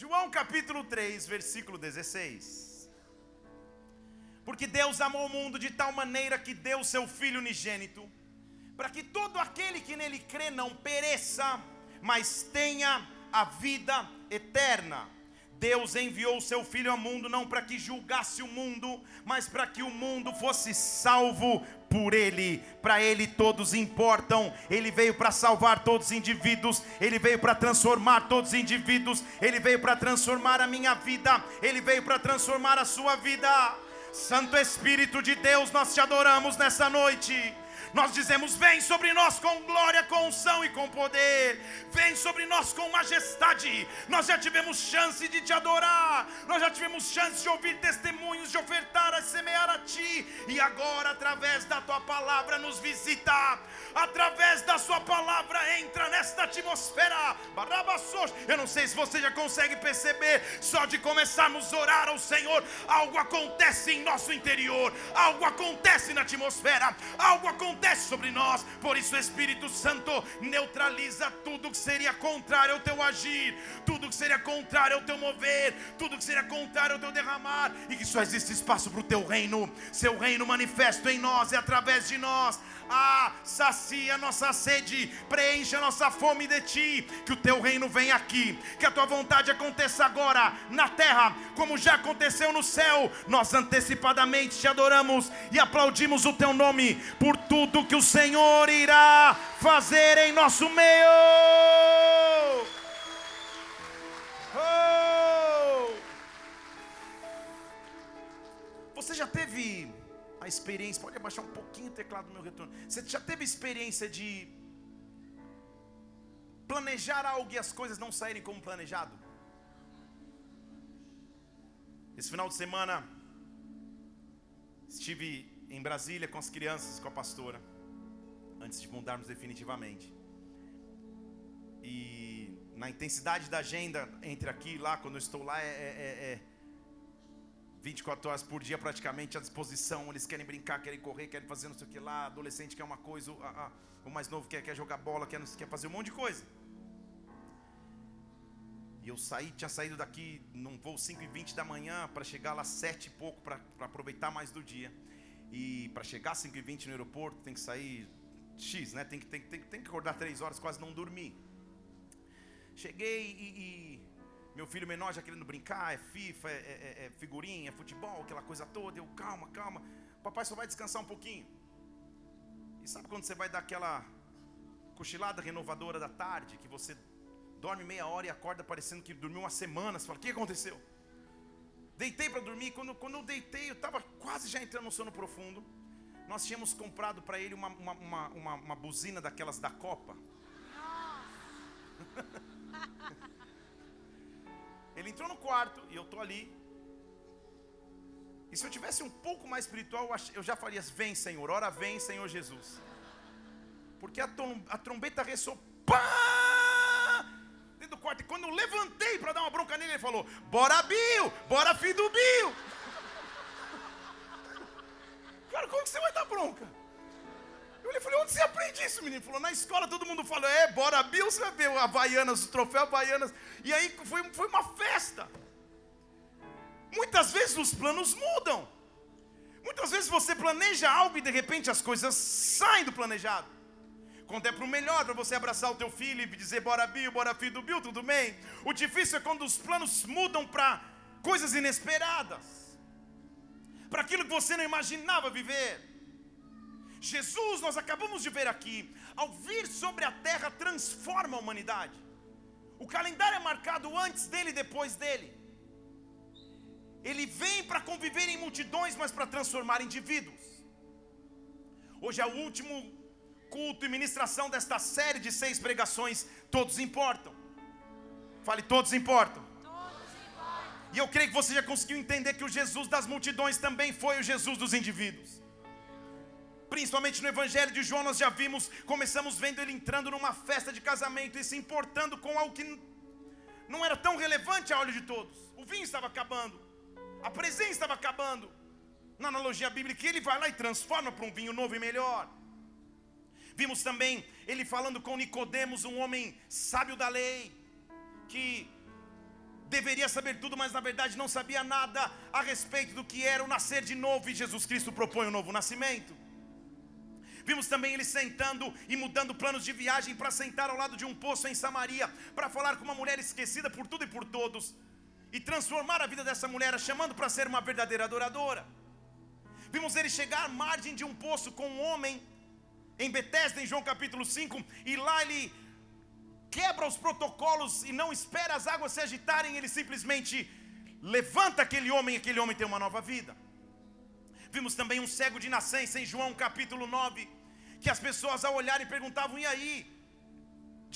João capítulo 3, versículo 16. Porque Deus amou o mundo de tal maneira que deu seu Filho unigênito, para que todo aquele que nele crê não pereça, mas tenha a vida eterna. Deus enviou o seu Filho ao mundo não para que julgasse o mundo, mas para que o mundo fosse salvo por Ele. Para Ele todos importam. Ele veio para salvar todos os indivíduos. Ele veio para transformar todos os indivíduos. Ele veio para transformar a minha vida. Ele veio para transformar a sua vida. Santo Espírito de Deus, nós te adoramos nessa noite. Nós dizemos: Vem sobre nós com glória, com unção e com poder. Vem sobre nós com majestade. Nós já tivemos chance de te adorar. Nós já tivemos chance de ouvir testemunhos, de ofertar, a semear a ti. E agora, através da tua palavra, nos visita. Através da sua palavra, entra nesta atmosfera. Eu não sei se você já consegue perceber. Só de começarmos a orar ao Senhor, algo acontece em nosso interior. Algo acontece na atmosfera. Algo acontece sobre nós. Por isso, o Espírito Santo neutraliza tudo que seria contrário ao teu agir, tudo que seria contrário ao teu mover, tudo que seria contrário ao teu derramar, e que só existe espaço para o teu reino. Seu reino manifesto em nós e através de nós. Ah, sacia a nossa sede, preenche a nossa fome de ti. Que o teu reino venha aqui, que a tua vontade aconteça agora na terra, como já aconteceu no céu. Nós antecipadamente te adoramos e aplaudimos o teu nome por tudo que o Senhor irá fazer em nosso meio. Oh! Você já teve a experiência, pode abaixar um pouquinho o teclado do meu retorno. Você já teve experiência de planejar algo e as coisas não saírem como planejado? Esse final de semana estive em Brasília com as crianças, com a pastora, antes de mudarmos definitivamente. E na intensidade da agenda entre aqui e lá, quando eu estou lá, é, é, é 24 horas por dia praticamente à disposição. Eles querem brincar, querem correr, querem fazer não sei o que lá. Adolescente quer uma coisa, o, a, o mais novo quer, quer jogar bola, quer, quer fazer um monte de coisa. E eu saí, tinha saído daqui num voo 5 e 20 da manhã para chegar lá 7 e pouco para aproveitar mais do dia. E para chegar 5 e 20 no aeroporto tem que sair X, né? Tem que, tem, tem, tem que acordar 3 horas, quase não dormir. Cheguei e, e meu filho menor já querendo brincar, é FIFA, é, é, é figurinha, é futebol, aquela coisa toda. Eu, calma, calma. Papai só vai descansar um pouquinho. E sabe quando você vai dar aquela cochilada renovadora da tarde, que você dorme meia hora e acorda parecendo que dormiu uma semana? Você fala, o que aconteceu? Deitei para dormir. Quando, quando eu deitei, eu estava quase já entrando no sono profundo. Nós tínhamos comprado para ele uma, uma, uma, uma, uma buzina daquelas da Copa. Ele entrou no quarto e eu estou ali. E se eu tivesse um pouco mais espiritual, eu já faria: Vem, Senhor, ora vem, Senhor Jesus. Porque a, a trombeta ressoou pá, dentro do quarto. E quando eu levantei para dar uma bronca nele, ele falou: Bora, Bill, bora, filho do Bill. Cara, como que você vai dar bronca? Eu falei, onde você aprende isso, menino? Ele falou, na escola todo mundo fala, é, bora Bill, você vai ver Havaianas, o troféu Havaianas. E aí foi, foi uma festa. Muitas vezes os planos mudam. Muitas vezes você planeja algo e de repente as coisas saem do planejado. Quando é para o melhor, para você abraçar o teu filho e dizer, bora Bill, bora filho do Bill, tudo bem? O difícil é quando os planos mudam para coisas inesperadas. Para aquilo que você não imaginava viver. Jesus, nós acabamos de ver aqui, ao vir sobre a terra, transforma a humanidade. O calendário é marcado antes dele e depois dele. Ele vem para conviver em multidões, mas para transformar indivíduos. Hoje é o último culto e ministração desta série de seis pregações. Todos importam. Fale, todos importam. Todos importam. E eu creio que você já conseguiu entender que o Jesus das multidões também foi o Jesus dos indivíduos principalmente no Evangelho de João, nós já vimos, começamos vendo ele entrando numa festa de casamento e se importando com algo que não era tão relevante a olho de todos. O vinho estava acabando, a presença estava acabando. Na analogia bíblica, ele vai lá e transforma para um vinho novo e melhor. Vimos também ele falando com Nicodemos, um homem sábio da lei, que deveria saber tudo, mas na verdade não sabia nada a respeito do que era o nascer de novo, e Jesus Cristo propõe um novo nascimento. Vimos também ele sentando e mudando planos de viagem para sentar ao lado de um poço em Samaria, para falar com uma mulher esquecida por tudo e por todos, e transformar a vida dessa mulher, chamando para ser uma verdadeira adoradora. Vimos ele chegar à margem de um poço com um homem em Betesda, em João capítulo 5, e lá ele quebra os protocolos e não espera as águas se agitarem, ele simplesmente levanta aquele homem e aquele homem tem uma nova vida. Vimos também um cego de nascença em João capítulo 9, que as pessoas ao olharem perguntavam: e aí?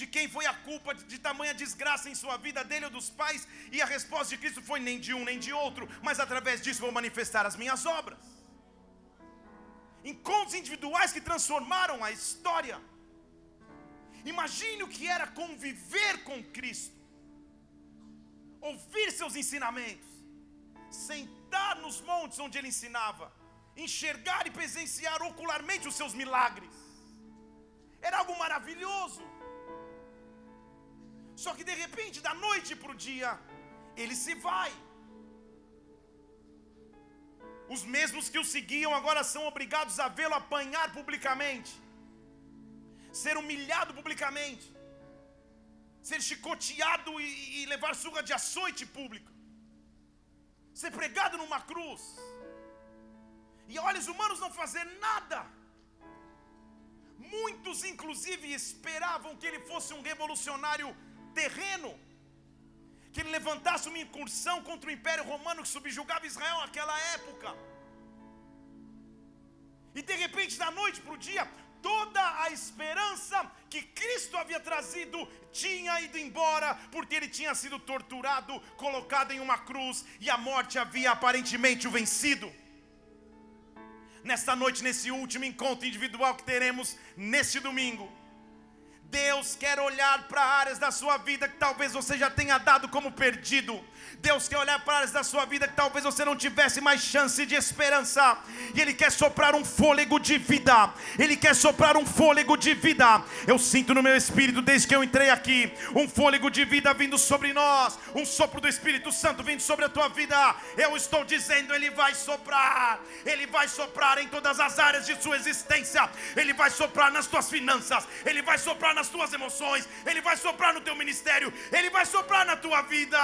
De quem foi a culpa de tamanha desgraça em sua vida, dele ou dos pais? E a resposta de Cristo foi: nem de um nem de outro, mas através disso vou manifestar as minhas obras. Encontros individuais que transformaram a história. Imagine o que era conviver com Cristo, ouvir seus ensinamentos, sentar nos montes onde ele ensinava, enxergar e presenciar ocularmente os seus milagres. Era algo maravilhoso. Só que de repente, da noite para o dia, ele se vai. Os mesmos que o seguiam agora são obrigados a vê-lo apanhar publicamente ser humilhado publicamente, ser chicoteado e, e levar surra de açoite público, ser pregado numa cruz, e olhos humanos não fazer nada. Muitos, inclusive, esperavam que ele fosse um revolucionário terreno, que ele levantasse uma incursão contra o Império Romano que subjugava Israel naquela época. E de repente, da noite para o dia, toda a esperança que Cristo havia trazido tinha ido embora, porque ele tinha sido torturado, colocado em uma cruz e a morte havia aparentemente o vencido. Nesta noite, nesse último encontro individual que teremos neste domingo, Deus quer olhar para áreas da sua vida que talvez você já tenha dado como perdido. Deus quer olhar para áreas da sua vida que talvez você não tivesse mais chance de esperança. E Ele quer soprar um fôlego de vida. Ele quer soprar um fôlego de vida. Eu sinto no meu espírito, desde que eu entrei aqui, um fôlego de vida vindo sobre nós. Um sopro do Espírito Santo vindo sobre a tua vida. Eu estou dizendo, Ele vai soprar. Ele vai soprar em todas as áreas de sua existência. Ele vai soprar nas tuas finanças. Ele vai soprar nas tuas emoções. Ele vai soprar no teu ministério. Ele vai soprar na tua vida.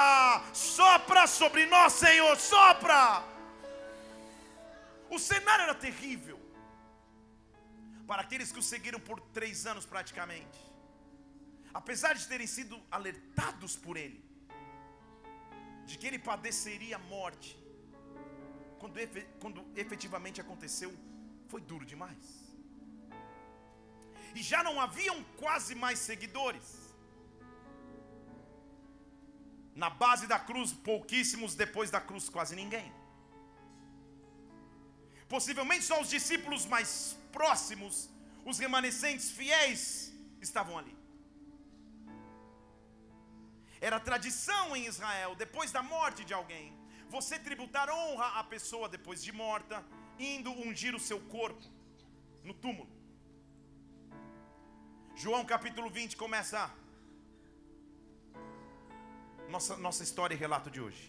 Sopra sobre nós, Senhor, sopra. O cenário era terrível para aqueles que o seguiram por três anos praticamente. Apesar de terem sido alertados por ele, de que ele padeceria a morte, quando, quando efetivamente aconteceu, foi duro demais. E já não haviam quase mais seguidores. Na base da cruz, pouquíssimos, depois da cruz, quase ninguém. Possivelmente só os discípulos mais próximos, os remanescentes fiéis, estavam ali. Era tradição em Israel, depois da morte de alguém, você tributar honra à pessoa depois de morta, indo ungir o seu corpo no túmulo. João capítulo 20 começa nossa, nossa história e relato de hoje.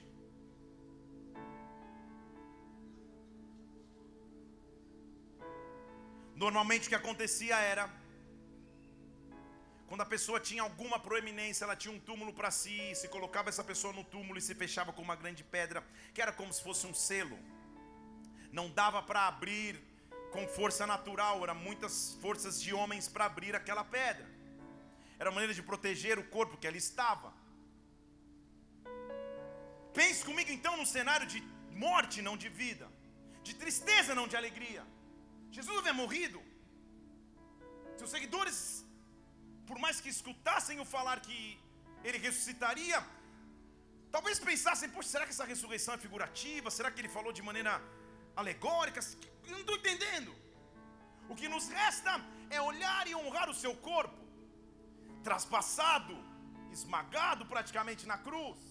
Normalmente o que acontecia era, quando a pessoa tinha alguma proeminência, ela tinha um túmulo para si, se colocava essa pessoa no túmulo e se fechava com uma grande pedra, que era como se fosse um selo. Não dava para abrir com força natural, eram muitas forças de homens para abrir aquela pedra. Era maneira de proteger o corpo que ali estava. Pense comigo então num cenário de morte, não de vida, de tristeza, não de alegria. Jesus havia morrido. Seus seguidores, por mais que escutassem o falar que ele ressuscitaria, talvez pensassem: poxa, será que essa ressurreição é figurativa? Será que ele falou de maneira alegórica? Eu não estou entendendo. O que nos resta é olhar e honrar o seu corpo, traspassado, esmagado praticamente na cruz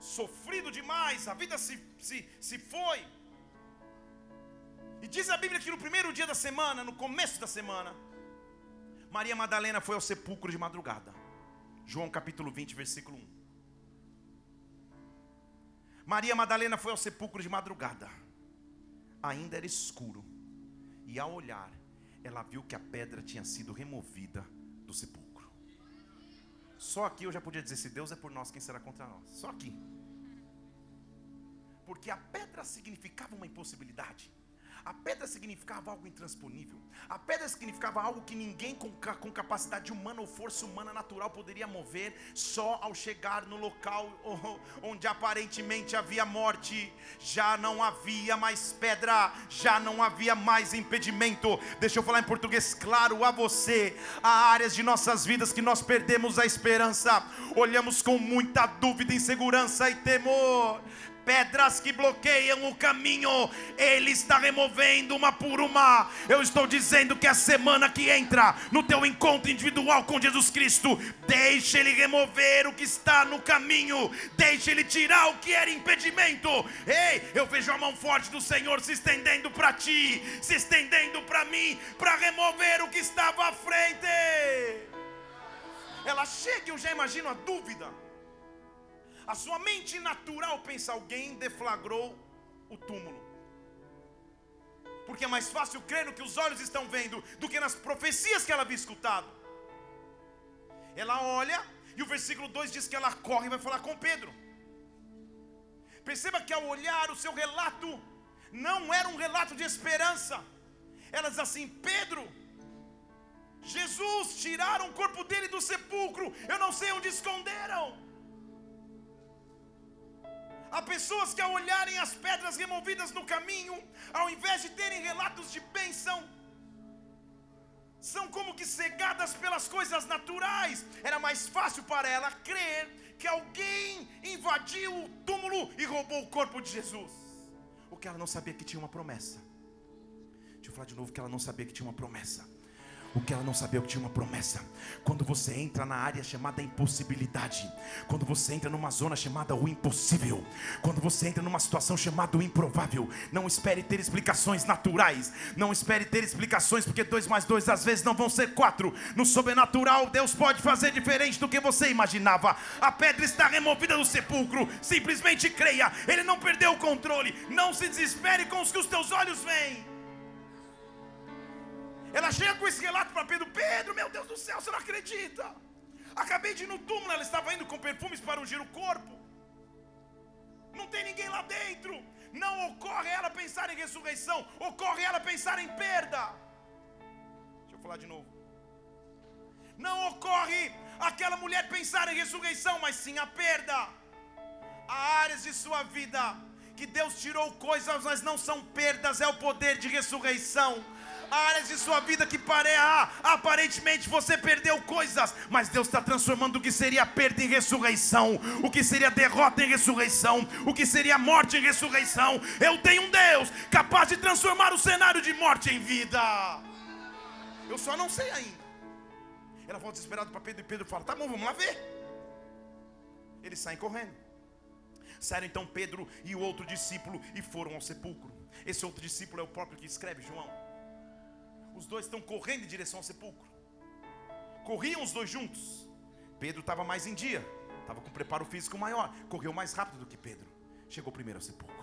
sofrido demais, a vida se, se, se foi. E diz a Bíblia que no primeiro dia da semana, no começo da semana, Maria Madalena foi ao sepulcro de madrugada. João capítulo 20, versículo 1. Maria Madalena foi ao sepulcro de madrugada, ainda era escuro, e ao olhar, ela viu que a pedra tinha sido removida do sepulcro. Só aqui eu já podia dizer: se Deus é por nós, quem será contra nós? Só aqui. Porque a pedra significava uma impossibilidade. A pedra significava algo intransponível. A pedra significava algo que ninguém com, com capacidade humana ou força humana natural poderia mover, só ao chegar no local onde aparentemente havia morte, já não havia mais pedra, já não havia mais impedimento. Deixa eu falar em português claro a você. Há áreas de nossas vidas que nós perdemos a esperança, olhamos com muita dúvida, insegurança e temor pedras que bloqueiam o caminho, Ele está removendo uma por uma. Eu estou dizendo que a semana que entra no teu encontro individual com Jesus Cristo, deixe Ele remover o que está no caminho, deixe Ele tirar o que era impedimento. Ei, eu vejo a mão forte do Senhor se estendendo para ti, se estendendo para mim, para remover o que estava à frente. Ela chega eu já imagino a dúvida. A sua mente natural pensa: alguém deflagrou o túmulo. Porque é mais fácil crer no que os olhos estão vendo do que nas profecias que ela havia escutado. Ela olha e o versículo 2 diz que ela corre e vai falar com Pedro. Perceba que ao olhar o seu relato não era um relato de esperança. Ela diz assim: Pedro, Jesus tiraram o corpo dele do sepulcro, eu não sei onde esconderam. Há pessoas que, ao olharem as pedras removidas no caminho, ao invés de terem relatos de bênção, são como que cegadas pelas coisas naturais. Era mais fácil para ela crer que alguém invadiu o túmulo e roubou o corpo de Jesus. O que ela não sabia que tinha uma promessa. Deixa eu falar de novo que ela não sabia que tinha uma promessa o que ela não sabia que tinha uma promessa. Quando você entra na área chamada impossibilidade, quando você entra numa zona chamada o impossível, quando você entra numa situação chamada o improvável, não espere ter explicações naturais, não espere ter explicações, porque dois mais dois às vezes não vão ser quatro. No sobrenatural, Deus pode fazer diferente do que você imaginava. A pedra está removida do sepulcro, simplesmente creia, Ele não perdeu o controle. Não se desespere com os que os teus olhos veem. Ela chega com esse relato para Pedro: Pedro, meu Deus do céu, você não acredita? Acabei de ir no túmulo, ela estava indo com perfumes para ungir o corpo. Não tem ninguém lá dentro. Não ocorre ela pensar em ressurreição, ocorre ela pensar em perda. Deixa eu falar de novo. Não ocorre aquela mulher pensar em ressurreição, mas sim a perda. Há áreas de sua vida que Deus tirou coisas, mas não são perdas, é o poder de ressurreição áreas de sua vida que pare, ah, aparentemente você perdeu coisas, mas Deus está transformando o que seria perda em ressurreição, o que seria derrota em ressurreição, o que seria morte em ressurreição. Eu tenho um Deus capaz de transformar o cenário de morte em vida. Eu só não sei ainda. Ela volta desesperada para Pedro e Pedro fala: Tá bom, vamos lá ver. Eles saem correndo. Saíram então Pedro e o outro discípulo e foram ao sepulcro. Esse outro discípulo é o próprio que escreve João. Os dois estão correndo em direção ao sepulcro. Corriam os dois juntos. Pedro estava mais em dia, estava com preparo físico maior, correu mais rápido do que Pedro. Chegou primeiro ao sepulcro.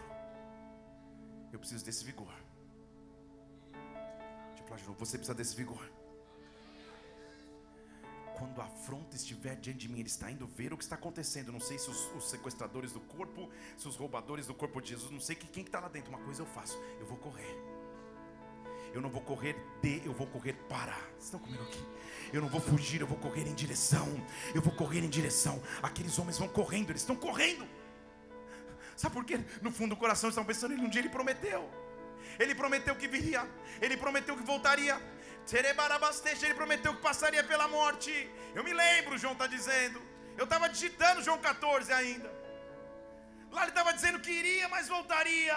Eu preciso desse vigor. Deixa falar de novo, você precisa desse vigor. Quando a afronta estiver diante de mim, ele está indo ver o que está acontecendo. Não sei se os, os sequestradores do corpo, se os roubadores do corpo de Jesus, não sei quem está lá dentro. Uma coisa eu faço, eu vou correr. Eu não vou correr de, eu vou correr para. Vocês estão comigo aqui? Eu não vou fugir, eu vou correr em direção. Eu vou correr em direção. Aqueles homens vão correndo, eles estão correndo. Sabe por quê? No fundo do coração estão pensando, ele um dia ele prometeu. Ele prometeu que viria, ele prometeu que voltaria. Ele prometeu que passaria pela morte. Eu me lembro, João está dizendo. Eu estava digitando João 14 ainda. Lá ele estava dizendo que iria, mas voltaria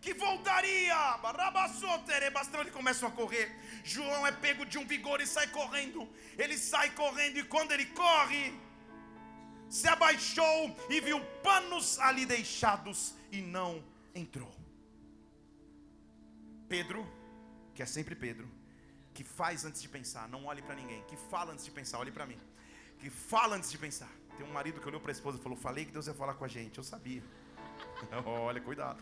que voltaria. Bastão, ele começa a correr. João é pego de um vigor e sai correndo. Ele sai correndo e quando ele corre, se abaixou e viu panos ali deixados e não entrou. Pedro, que é sempre Pedro, que faz antes de pensar, não olhe para ninguém, que fala antes de pensar, olhe para mim. Que fala antes de pensar. Tem um marido que olhou para a esposa e falou: Falei que Deus ia falar com a gente. Eu sabia. Olha, cuidado.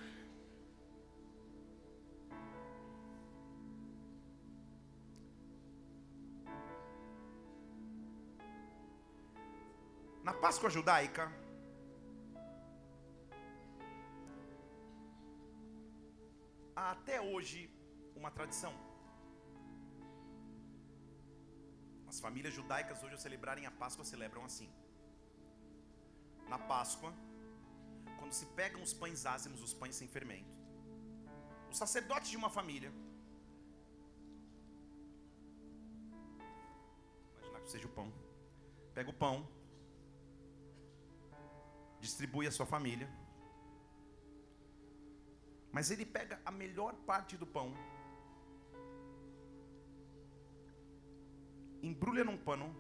Na Páscoa judaica, há até hoje uma tradição. As famílias judaicas hoje ao celebrarem a Páscoa celebram assim. Na Páscoa, quando se pegam os pães ázimos, os pães sem fermento, o sacerdote de uma família, imaginar que seja o pão, pega o pão, distribui a sua família, mas ele pega a melhor parte do pão, embrulha num pano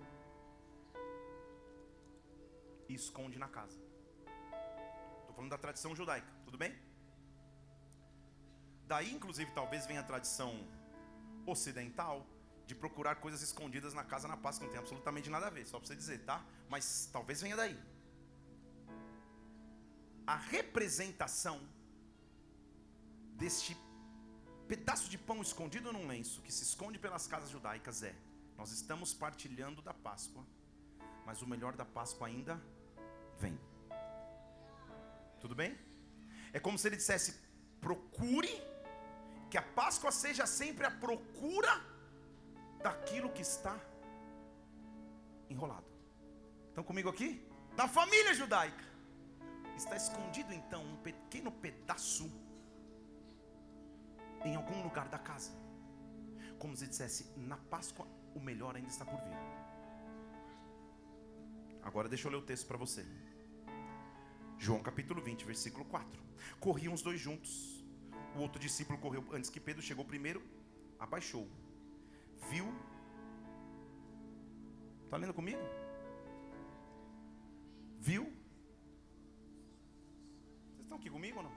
e esconde na casa. Estou falando da tradição judaica, tudo bem? Daí, inclusive, talvez venha a tradição ocidental de procurar coisas escondidas na casa na Páscoa, não tem absolutamente nada a ver, só para você dizer, tá? Mas talvez venha daí. A representação deste pedaço de pão escondido num lenço que se esconde pelas casas judaicas é: nós estamos partilhando da Páscoa, mas o melhor da Páscoa ainda vem. Tudo bem? É como se ele dissesse: procure que a Páscoa seja sempre a procura daquilo que está enrolado. Estão comigo aqui? Na família judaica está escondido então um pequeno pedaço em algum lugar da casa. Como se dissesse, na Páscoa o melhor ainda está por vir. Agora deixa eu ler o texto para você. João capítulo 20, versículo 4. Corriam os dois juntos. O outro discípulo correu antes que Pedro chegou primeiro, abaixou. Viu? Está lendo comigo? Viu? Aqui comigo ou não?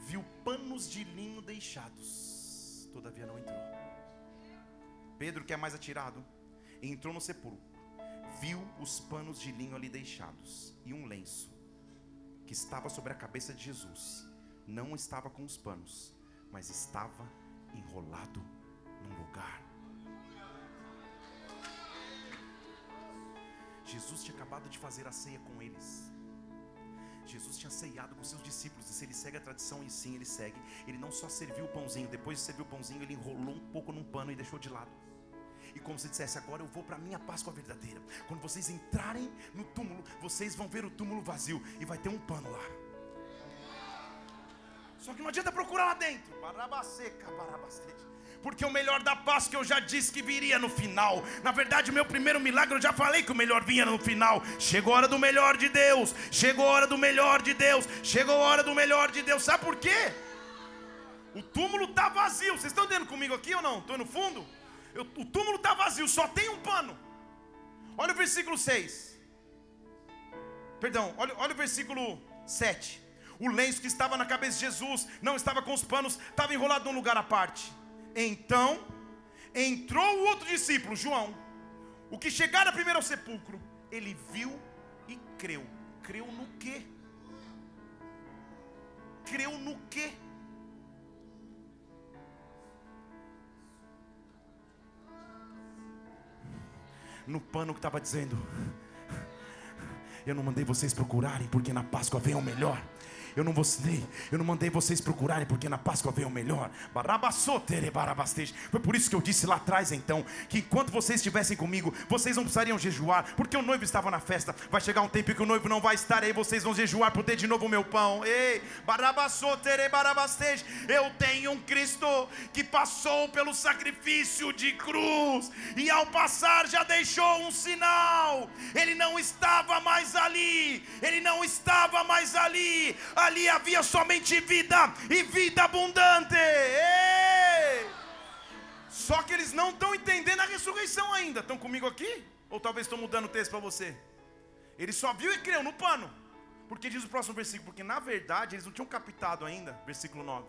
viu panos de linho deixados, todavia não entrou. Pedro, que é mais atirado, entrou no sepulcro, viu os panos de linho ali deixados e um lenço que estava sobre a cabeça de Jesus. Não estava com os panos, mas estava enrolado num lugar. Jesus tinha acabado de fazer a ceia com eles. Jesus tinha ceiado com seus discípulos, e se ele segue a tradição, e sim, ele segue. Ele não só serviu o pãozinho, depois de servir o pãozinho, ele enrolou um pouco num pano e deixou de lado. E como se dissesse, agora eu vou para a minha Páscoa verdadeira. Quando vocês entrarem no túmulo, vocês vão ver o túmulo vazio e vai ter um pano lá. Só que não adianta procurar lá dentro. Barabaseca, barabasteja porque o melhor da Páscoa eu já disse que viria no final. Na verdade, o meu primeiro milagre eu já falei que o melhor vinha no final. Chegou a hora do melhor de Deus. Chegou a hora do melhor de Deus. Chegou a hora do melhor de Deus. Sabe por quê? O túmulo está vazio. Vocês estão dentro comigo aqui ou não? Estou no fundo? Eu, o túmulo está vazio, só tem um pano. Olha o versículo 6. Perdão, olha, olha o versículo 7. O lenço que estava na cabeça de Jesus não estava com os panos, estava enrolado num lugar à parte. Então entrou o outro discípulo, João, o que chegara primeiro ao sepulcro, ele viu e creu. Creu no quê? Creu no quê? No pano que estava dizendo: Eu não mandei vocês procurarem, porque na Páscoa vem o melhor. Eu não você, eu não mandei vocês procurarem, porque na Páscoa veio o melhor. Foi por isso que eu disse lá atrás, então, que enquanto vocês estivessem comigo, vocês não precisariam jejuar, porque o noivo estava na festa. Vai chegar um tempo que o noivo não vai estar aí, vocês vão jejuar por ter de novo o meu pão. Ei, eu tenho um Cristo que passou pelo sacrifício de cruz, e ao passar já deixou um sinal. Ele não estava mais ali, ele não estava mais ali ali havia somente vida e vida abundante. Só que eles não estão entendendo a ressurreição ainda. Estão comigo aqui? Ou talvez estou mudando o texto para você? Ele só viu e creu no pano. Porque diz o próximo versículo: Porque na verdade eles não tinham captado ainda, versículo 9.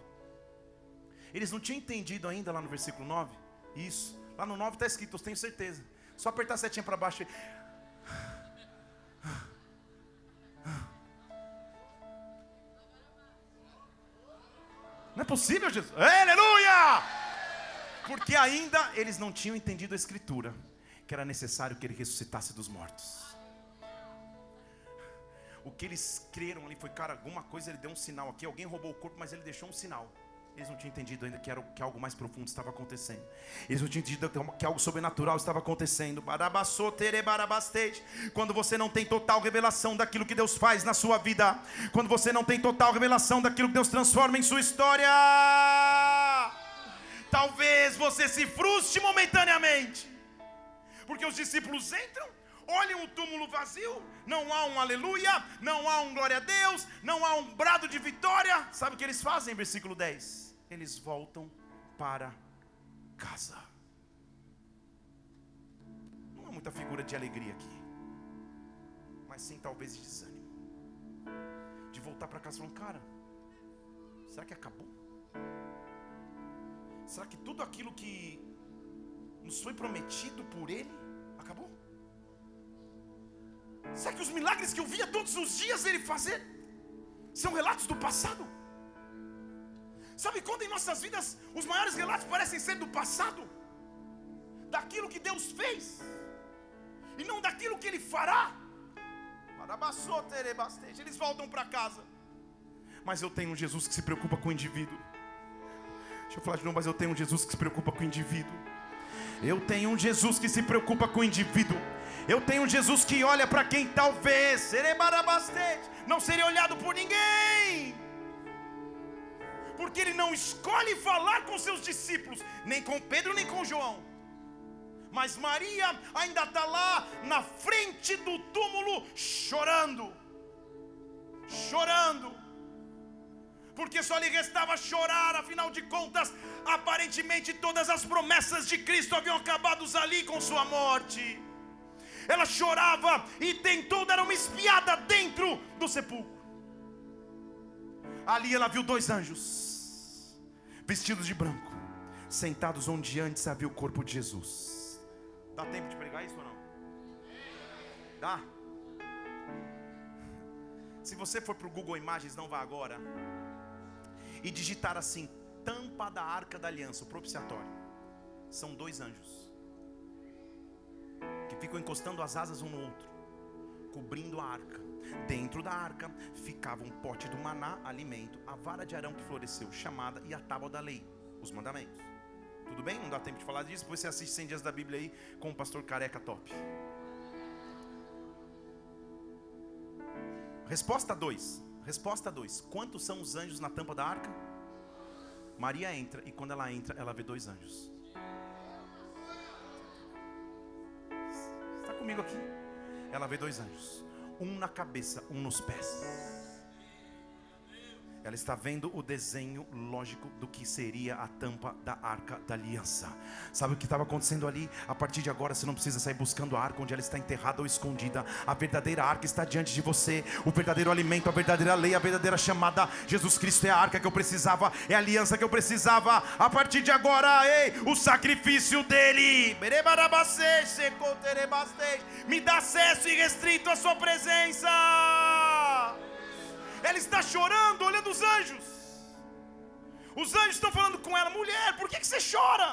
Eles não tinham entendido ainda lá no versículo 9. Isso. Lá no 9 está escrito, eu tenho certeza. Só apertar a setinha para baixo. Não é possível, Jesus. Aleluia! Porque ainda eles não tinham entendido a Escritura, que era necessário que ele ressuscitasse dos mortos. O que eles creram ali foi, cara, alguma coisa ele deu um sinal aqui, alguém roubou o corpo, mas ele deixou um sinal. Eles não tinham entendido ainda que, era, que algo mais profundo estava acontecendo. Eles não tinham entendido que algo sobrenatural estava acontecendo. Quando você não tem total revelação daquilo que Deus faz na sua vida. Quando você não tem total revelação daquilo que Deus transforma em sua história. Talvez você se frustre momentaneamente. Porque os discípulos entram, olham o túmulo vazio, não há um aleluia, não há um glória a Deus, não há um brado de vitória. Sabe o que eles fazem? Versículo 10 eles voltam para casa. Não há muita figura de alegria aqui, mas sim talvez de desânimo. De voltar para casa falando, cara, será que acabou? Será que tudo aquilo que nos foi prometido por Ele? Será que os milagres que eu via todos os dias Ele fazer são relatos do passado? Sabe quando em nossas vidas os maiores relatos parecem ser do passado? Daquilo que Deus fez, e não daquilo que Ele fará. Eles voltam para casa. Mas eu tenho um Jesus que se preocupa com o indivíduo. Deixa eu falar de novo, mas eu tenho um Jesus que se preocupa com o indivíduo. Eu tenho um Jesus que se preocupa com o indivíduo. Eu tenho um Jesus que olha para quem talvez não seria olhado por ninguém porque ele não escolhe falar com seus discípulos, nem com Pedro, nem com João. Mas Maria ainda está lá na frente do túmulo, chorando, chorando, porque só lhe restava chorar, afinal de contas, aparentemente todas as promessas de Cristo haviam acabado ali com sua morte. Ela chorava e tentou dar uma espiada dentro do sepulcro. Ali ela viu dois anjos vestidos de branco, sentados onde antes havia o corpo de Jesus. Dá tempo de pregar isso ou não? Dá? Se você for para o Google Imagens, não vá agora, e digitar assim: tampa da arca da aliança, o propiciatório, são dois anjos que ficam encostando as asas um no outro, cobrindo a arca. Dentro da arca ficava um pote do maná, alimento, a vara de Arão que floresceu, chamada, e a tábua da lei, os mandamentos. Tudo bem? Não dá tempo de falar disso. Depois você assiste 100 dias da Bíblia aí com o pastor careca top. Resposta 2. Resposta 2. Quantos são os anjos na tampa da arca? Maria entra e quando ela entra, ela vê dois anjos. Comigo aqui? Ela vê dois anjos um na cabeça, um nos pés. Ela está vendo o desenho lógico do que seria a tampa da arca da aliança. Sabe o que estava acontecendo ali? A partir de agora você não precisa sair buscando a arca onde ela está enterrada ou escondida. A verdadeira arca está diante de você. O verdadeiro alimento, a verdadeira lei, a verdadeira chamada. Jesus Cristo é a arca que eu precisava, é a aliança que eu precisava. A partir de agora, ei, o sacrifício dele. Me dá acesso irrestrito à sua presença. Ela está chorando, olhando os anjos. Os anjos estão falando com ela: mulher, por que, você chora?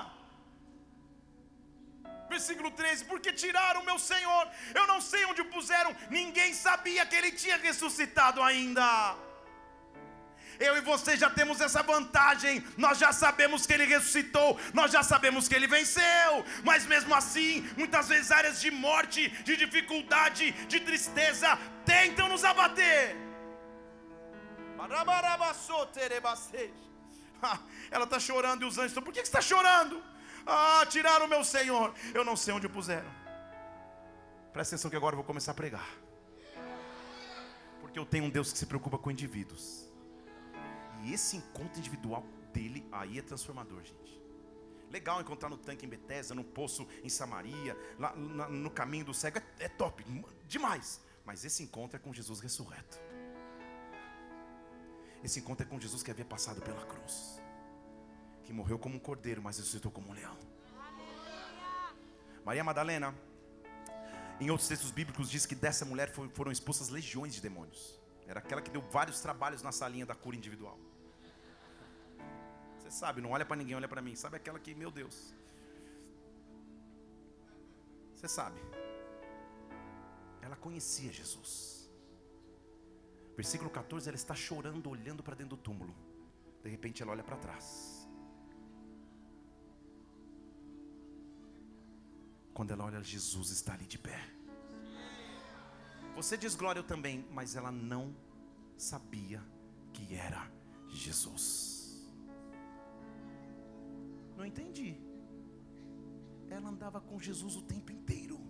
Versículo 13: Porque tiraram meu Senhor, eu não sei onde o puseram, ninguém sabia que ele tinha ressuscitado ainda. Eu e você já temos essa vantagem. Nós já sabemos que ele ressuscitou, nós já sabemos que ele venceu. Mas mesmo assim, muitas vezes áreas de morte, de dificuldade, de tristeza tentam nos abater. Ela está chorando e os anjos estão, por que, você está chorando? Ah, tiraram o meu Senhor. Eu não sei onde o puseram. Presta atenção que agora eu vou começar a pregar. Porque eu tenho um Deus que se preocupa com indivíduos. E esse encontro individual dele aí é transformador, gente. Legal encontrar no tanque em Betesda, no poço em Samaria, lá, no caminho do cego, é, é top, demais. Mas esse encontro é com Jesus ressurreto. Esse encontro é com Jesus que havia passado pela cruz, que morreu como um cordeiro, mas ressuscitou como um leão. Maria Madalena, em outros textos bíblicos, diz que dessa mulher foram expulsas legiões de demônios. Era aquela que deu vários trabalhos na salinha da cura individual. Você sabe, não olha para ninguém, olha para mim. Sabe aquela que, meu Deus. Você sabe. Ela conhecia Jesus. Versículo 14, ela está chorando, olhando para dentro do túmulo. De repente ela olha para trás. Quando ela olha, Jesus está ali de pé. Você diz glória eu também, mas ela não sabia que era Jesus. Não entendi. Ela andava com Jesus o tempo inteiro.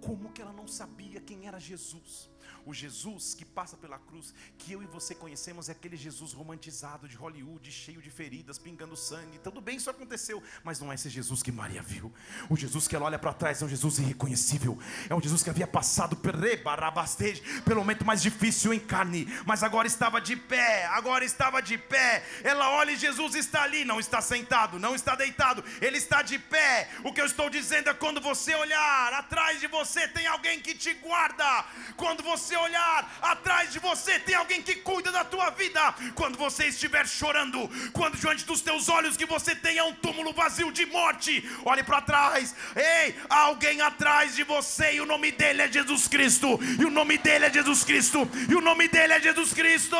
Como que ela não sabia quem era Jesus? O Jesus que passa pela cruz, que eu e você conhecemos, é aquele Jesus romantizado de Hollywood, cheio de feridas, pingando sangue. Tudo bem, isso aconteceu, mas não é esse Jesus que Maria viu. O Jesus que ela olha para trás é um Jesus irreconhecível. É um Jesus que havia passado pelo momento mais difícil em carne, mas agora estava de pé. Agora estava de pé. Ela olha e Jesus está ali, não está sentado, não está deitado, ele está de pé. O que eu estou dizendo é quando você olhar atrás de você tem alguém que te guarda. Quando você olhar atrás de você, tem alguém que cuida da tua vida. Quando você estiver chorando, quando diante dos teus olhos que você tenha um túmulo vazio de morte, olhe para trás. Ei, há alguém atrás de você e o nome dele é Jesus Cristo. E o nome dele é Jesus Cristo. E o nome dele é Jesus Cristo.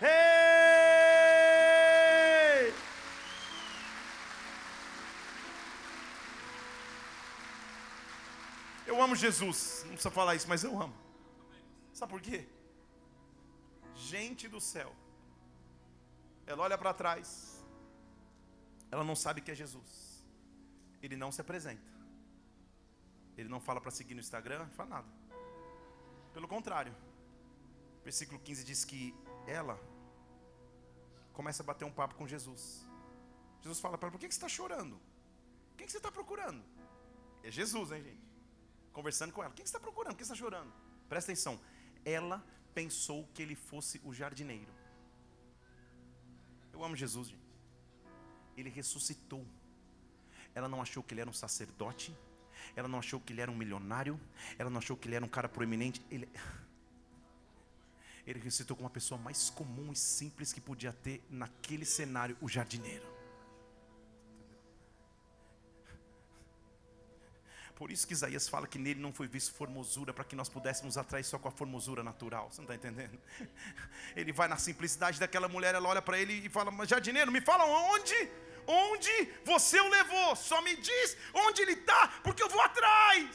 Ei! Eu amo Jesus. Não precisa falar isso, mas eu amo. Sabe por quê? Gente do céu. Ela olha para trás. Ela não sabe que é Jesus. Ele não se apresenta. Ele não fala para seguir no Instagram, não fala nada. Pelo contrário. Versículo 15 diz que ela começa a bater um papo com Jesus. Jesus fala para ela: Por que você está chorando? Quem que você está procurando? É Jesus, hein, gente? Conversando com ela. Quem está procurando? Quem está chorando? Presta atenção. Ela pensou que ele fosse o jardineiro. Eu amo Jesus, gente. Ele ressuscitou. Ela não achou que ele era um sacerdote. Ela não achou que ele era um milionário. Ela não achou que ele era um cara proeminente. Ele, ele ressuscitou com uma pessoa mais comum e simples que podia ter naquele cenário, o jardineiro. Por isso que Isaías fala que nele não foi visto formosura, para que nós pudéssemos atrair só com a formosura natural. Você não está entendendo? Ele vai na simplicidade daquela mulher, ela olha para ele e fala: Mas jardineiro, me fala onde? Onde você o levou? Só me diz onde ele está, porque eu vou atrás.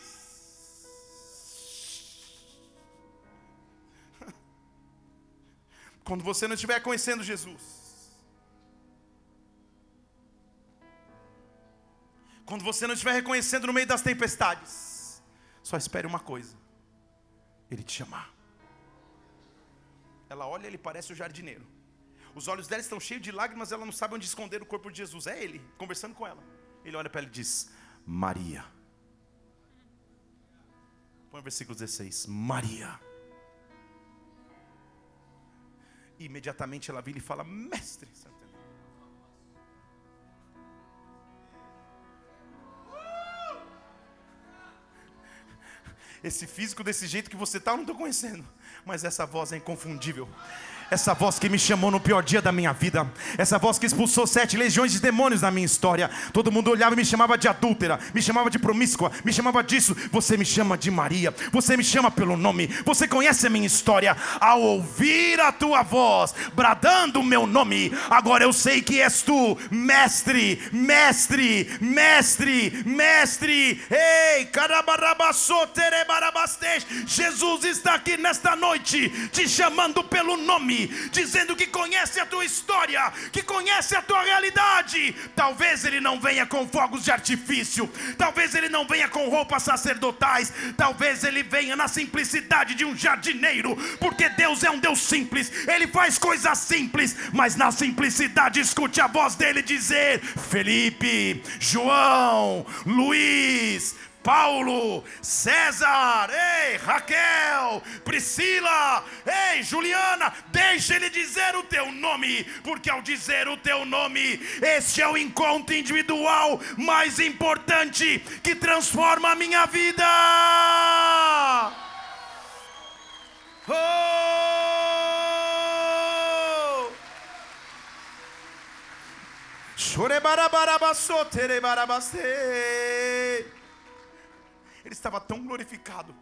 Quando você não estiver conhecendo Jesus, Quando você não estiver reconhecendo no meio das tempestades, só espere uma coisa: Ele te chamar. Ela olha, ele parece o jardineiro. Os olhos dela estão cheios de lágrimas, ela não sabe onde esconder o corpo de Jesus. É ele, conversando com ela. Ele olha para ela e diz: Maria. Põe o versículo 16: Maria. E imediatamente ela vira e fala: Mestre. Esse físico desse jeito que você está, eu não estou conhecendo. Mas essa voz é inconfundível. Essa voz que me chamou no pior dia da minha vida. Essa voz que expulsou sete legiões de demônios na minha história. Todo mundo olhava e me chamava de adúltera, me chamava de promíscua, me chamava disso. Você me chama de Maria. Você me chama pelo nome. Você conhece a minha história. Ao ouvir a tua voz, bradando o meu nome, agora eu sei que és tu, mestre, mestre, mestre, mestre. Ei, Jesus está aqui nesta noite, te chamando pelo nome dizendo que conhece a tua história, que conhece a tua realidade. Talvez ele não venha com fogos de artifício, talvez ele não venha com roupas sacerdotais, talvez ele venha na simplicidade de um jardineiro, porque Deus é um Deus simples, ele faz coisas simples, mas na simplicidade escute a voz dele dizer: Felipe, João, Luiz, Paulo, César, ei, Raquel, Priscila, ei, Juliana, deixa ele dizer o teu nome, porque ao dizer o teu nome, este é o encontro individual mais importante que transforma a minha vida. Oh! Chorebarabarabassoterebarabaste. Ele estava tão glorificado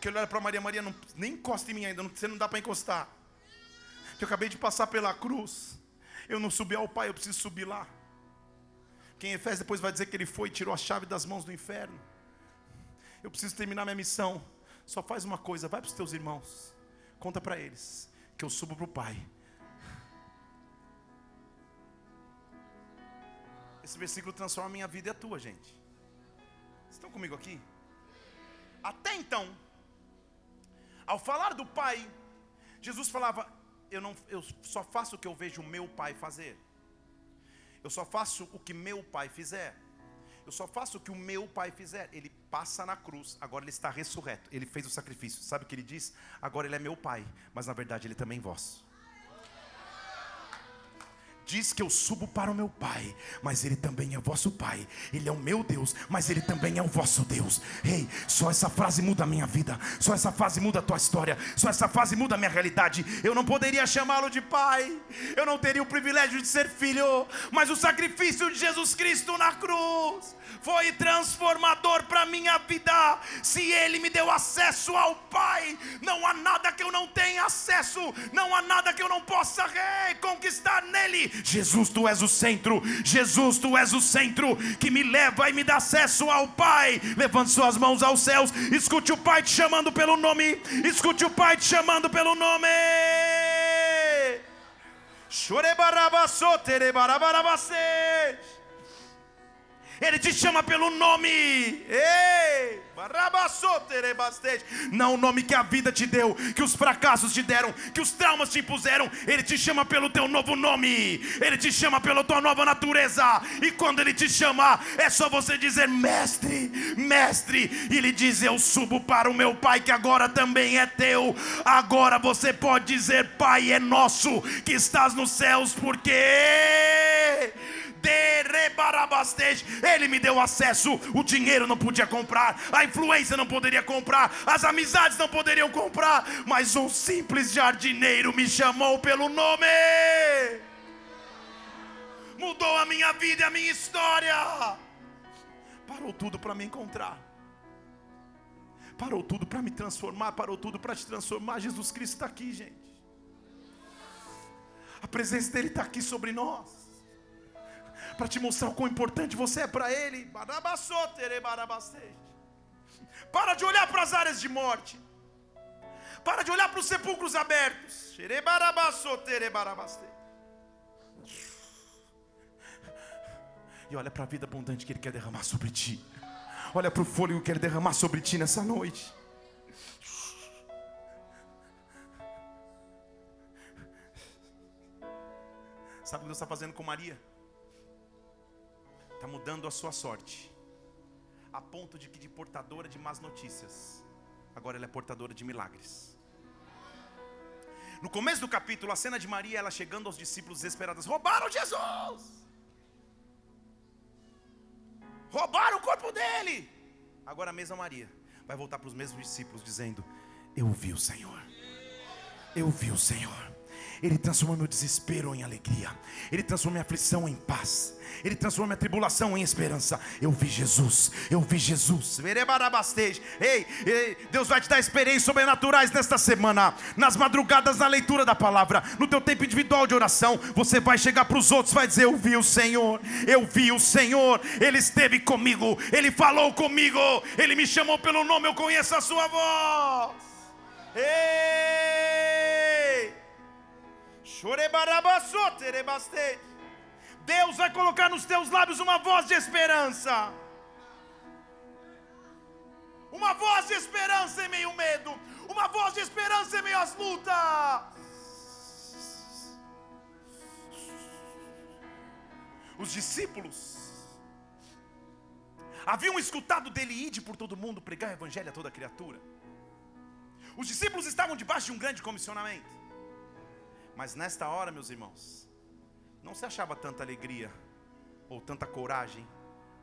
que ele olha para Maria, Maria, não, nem encosta em mim ainda, você não dá para encostar. Que eu acabei de passar pela cruz. Eu não subi ao Pai, eu preciso subir lá. Quem Efésios depois vai dizer que ele foi e tirou a chave das mãos do inferno. Eu preciso terminar minha missão. Só faz uma coisa, vai para os teus irmãos. Conta para eles que eu subo para o Pai. Esse versículo transforma a minha vida e a tua, gente. Estão comigo aqui? Até então, ao falar do Pai, Jesus falava: eu, não, eu só faço o que eu vejo meu Pai fazer. Eu só faço o que meu Pai fizer. Eu só faço o que o meu Pai fizer. Ele passa na cruz, agora ele está ressurreto. Ele fez o sacrifício. Sabe o que ele diz? Agora ele é meu Pai, mas na verdade ele também é vosso diz que eu subo para o meu Pai, mas Ele também é vosso Pai. Ele é o meu Deus, mas Ele também é o vosso Deus. Ei, hey, só essa frase muda a minha vida, só essa frase muda a tua história, só essa frase muda a minha realidade. Eu não poderia chamá-lo de Pai, eu não teria o privilégio de ser filho, mas o sacrifício de Jesus Cristo na cruz foi transformador para minha vida. Se Ele me deu acesso ao Pai, não há nada que eu não tenha acesso, não há nada que eu não possa reconquistar nele. Jesus, tu és o centro, Jesus, tu és o centro que me leva e me dá acesso ao Pai. Levante suas mãos aos céus, escute o Pai te chamando pelo nome, escute o Pai te chamando pelo nome. Chore barabasotere barabarabase. Ele te chama pelo nome. Ei! Não o nome que a vida te deu, que os fracassos te deram, que os traumas te impuseram. Ele te chama pelo teu novo nome. Ele te chama pela tua nova natureza. E quando ele te chamar, é só você dizer: Mestre, Mestre. E ele diz: Eu subo para o meu Pai, que agora também é teu. Agora você pode dizer: Pai é nosso, que estás nos céus, porque ele me deu acesso, o dinheiro não podia comprar, a influência não poderia comprar, as amizades não poderiam comprar, mas um simples jardineiro me chamou pelo nome. Mudou a minha vida e a minha história. Parou tudo para me encontrar. Parou tudo para me transformar, parou tudo para te transformar. Jesus Cristo está aqui, gente. A presença dele está aqui sobre nós para te mostrar o quão importante você é para Ele. Para de olhar para as áreas de morte. Para de olhar para os sepulcros abertos. E olha para a vida abundante que Ele quer derramar sobre ti. Olha para o fôlego que Ele quer derramar sobre ti nessa noite. Sabe o que Deus está fazendo com Maria? Está mudando a sua sorte, a ponto de que de portadora de más notícias, agora ela é portadora de milagres. No começo do capítulo, a cena de Maria, ela chegando aos discípulos desesperados: roubaram Jesus, roubaram o corpo dele. Agora a mesma Maria vai voltar para os mesmos discípulos, dizendo: Eu vi o Senhor, eu vi o Senhor. Ele transforma meu desespero em alegria. Ele transforma minha aflição em paz. Ele transforma minha tribulação em esperança. Eu vi Jesus. Eu vi Jesus. Ei, ei, Deus vai te dar experiências sobrenaturais nesta semana. Nas madrugadas, na leitura da palavra. No teu tempo individual de oração. Você vai chegar para os outros. Vai dizer: Eu vi o Senhor. Eu vi o Senhor. Ele esteve comigo. Ele falou comigo. Ele me chamou pelo nome. Eu conheço a sua voz. Ei. Deus vai colocar nos teus lábios uma voz de esperança. Uma voz de esperança em meio ao medo. Uma voz de esperança em meio às lutas. Os discípulos haviam escutado dele ir por todo mundo pregar o evangelho a toda criatura. Os discípulos estavam debaixo de um grande comissionamento. Mas nesta hora, meus irmãos, não se achava tanta alegria ou tanta coragem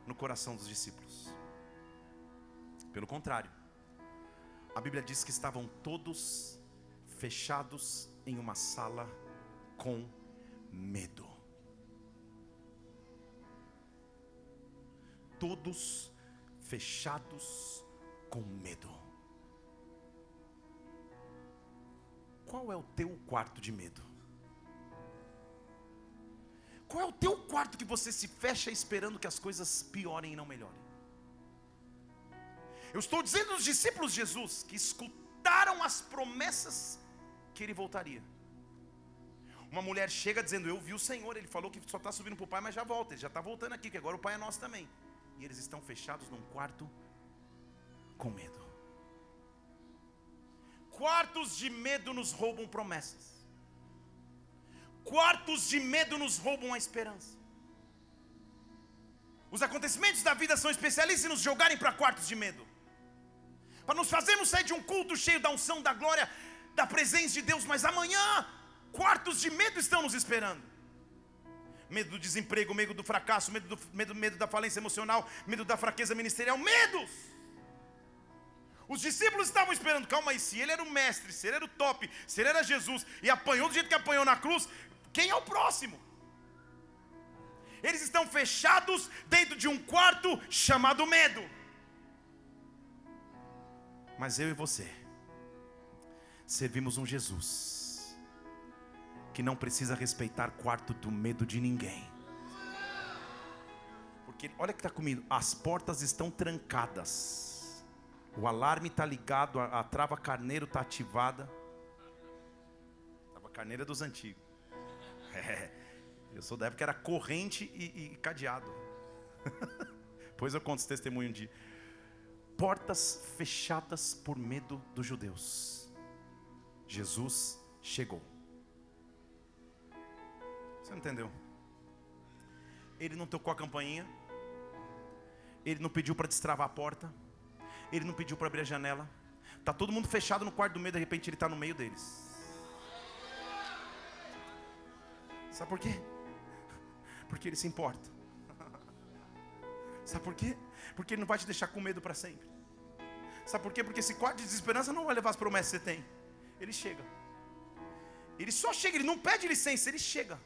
no coração dos discípulos. Pelo contrário, a Bíblia diz que estavam todos fechados em uma sala com medo. todos fechados com medo. Qual é o teu quarto de medo? Qual é o teu quarto que você se fecha esperando que as coisas piorem e não melhorem? Eu estou dizendo aos discípulos de Jesus que escutaram as promessas que ele voltaria. Uma mulher chega dizendo: Eu vi o Senhor, ele falou que só está subindo para o Pai, mas já volta, ele já está voltando aqui, que agora o Pai é nosso também. E eles estão fechados num quarto com medo. Quartos de medo nos roubam promessas. Quartos de medo nos roubam a esperança. Os acontecimentos da vida são especialistas em nos jogarem para quartos de medo. Para nos fazermos sair de um culto cheio da unção, da glória, da presença de Deus, mas amanhã, quartos de medo estão nos esperando. Medo do desemprego, medo do fracasso, medo, do, medo, medo da falência emocional, medo da fraqueza ministerial, medos. Os discípulos estavam esperando, calma aí, se ele era o mestre, se ele era o top, se ele era Jesus e apanhou do jeito que apanhou na cruz, quem é o próximo? Eles estão fechados dentro de um quarto chamado medo. Mas eu e você servimos um Jesus que não precisa respeitar quarto do medo de ninguém. Porque olha que está comigo, as portas estão trancadas. O alarme está ligado, a, a trava carneiro está ativada. Trava carneiro é dos antigos. É, eu sou da época que era corrente e, e cadeado. pois eu conto esse testemunho dia. Portas fechadas por medo dos judeus. Jesus chegou. Você não entendeu? Ele não tocou a campainha. Ele não pediu para destravar a porta. Ele não pediu para abrir a janela. Tá todo mundo fechado no quarto do medo, de repente ele está no meio deles. Sabe por quê? Porque Ele se importa. Sabe por quê? Porque Ele não vai te deixar com medo para sempre. Sabe por quê? Porque esse quarto de desesperança não vai levar as promessas que você tem. Ele chega. Ele só chega, ele não pede licença, ele chega.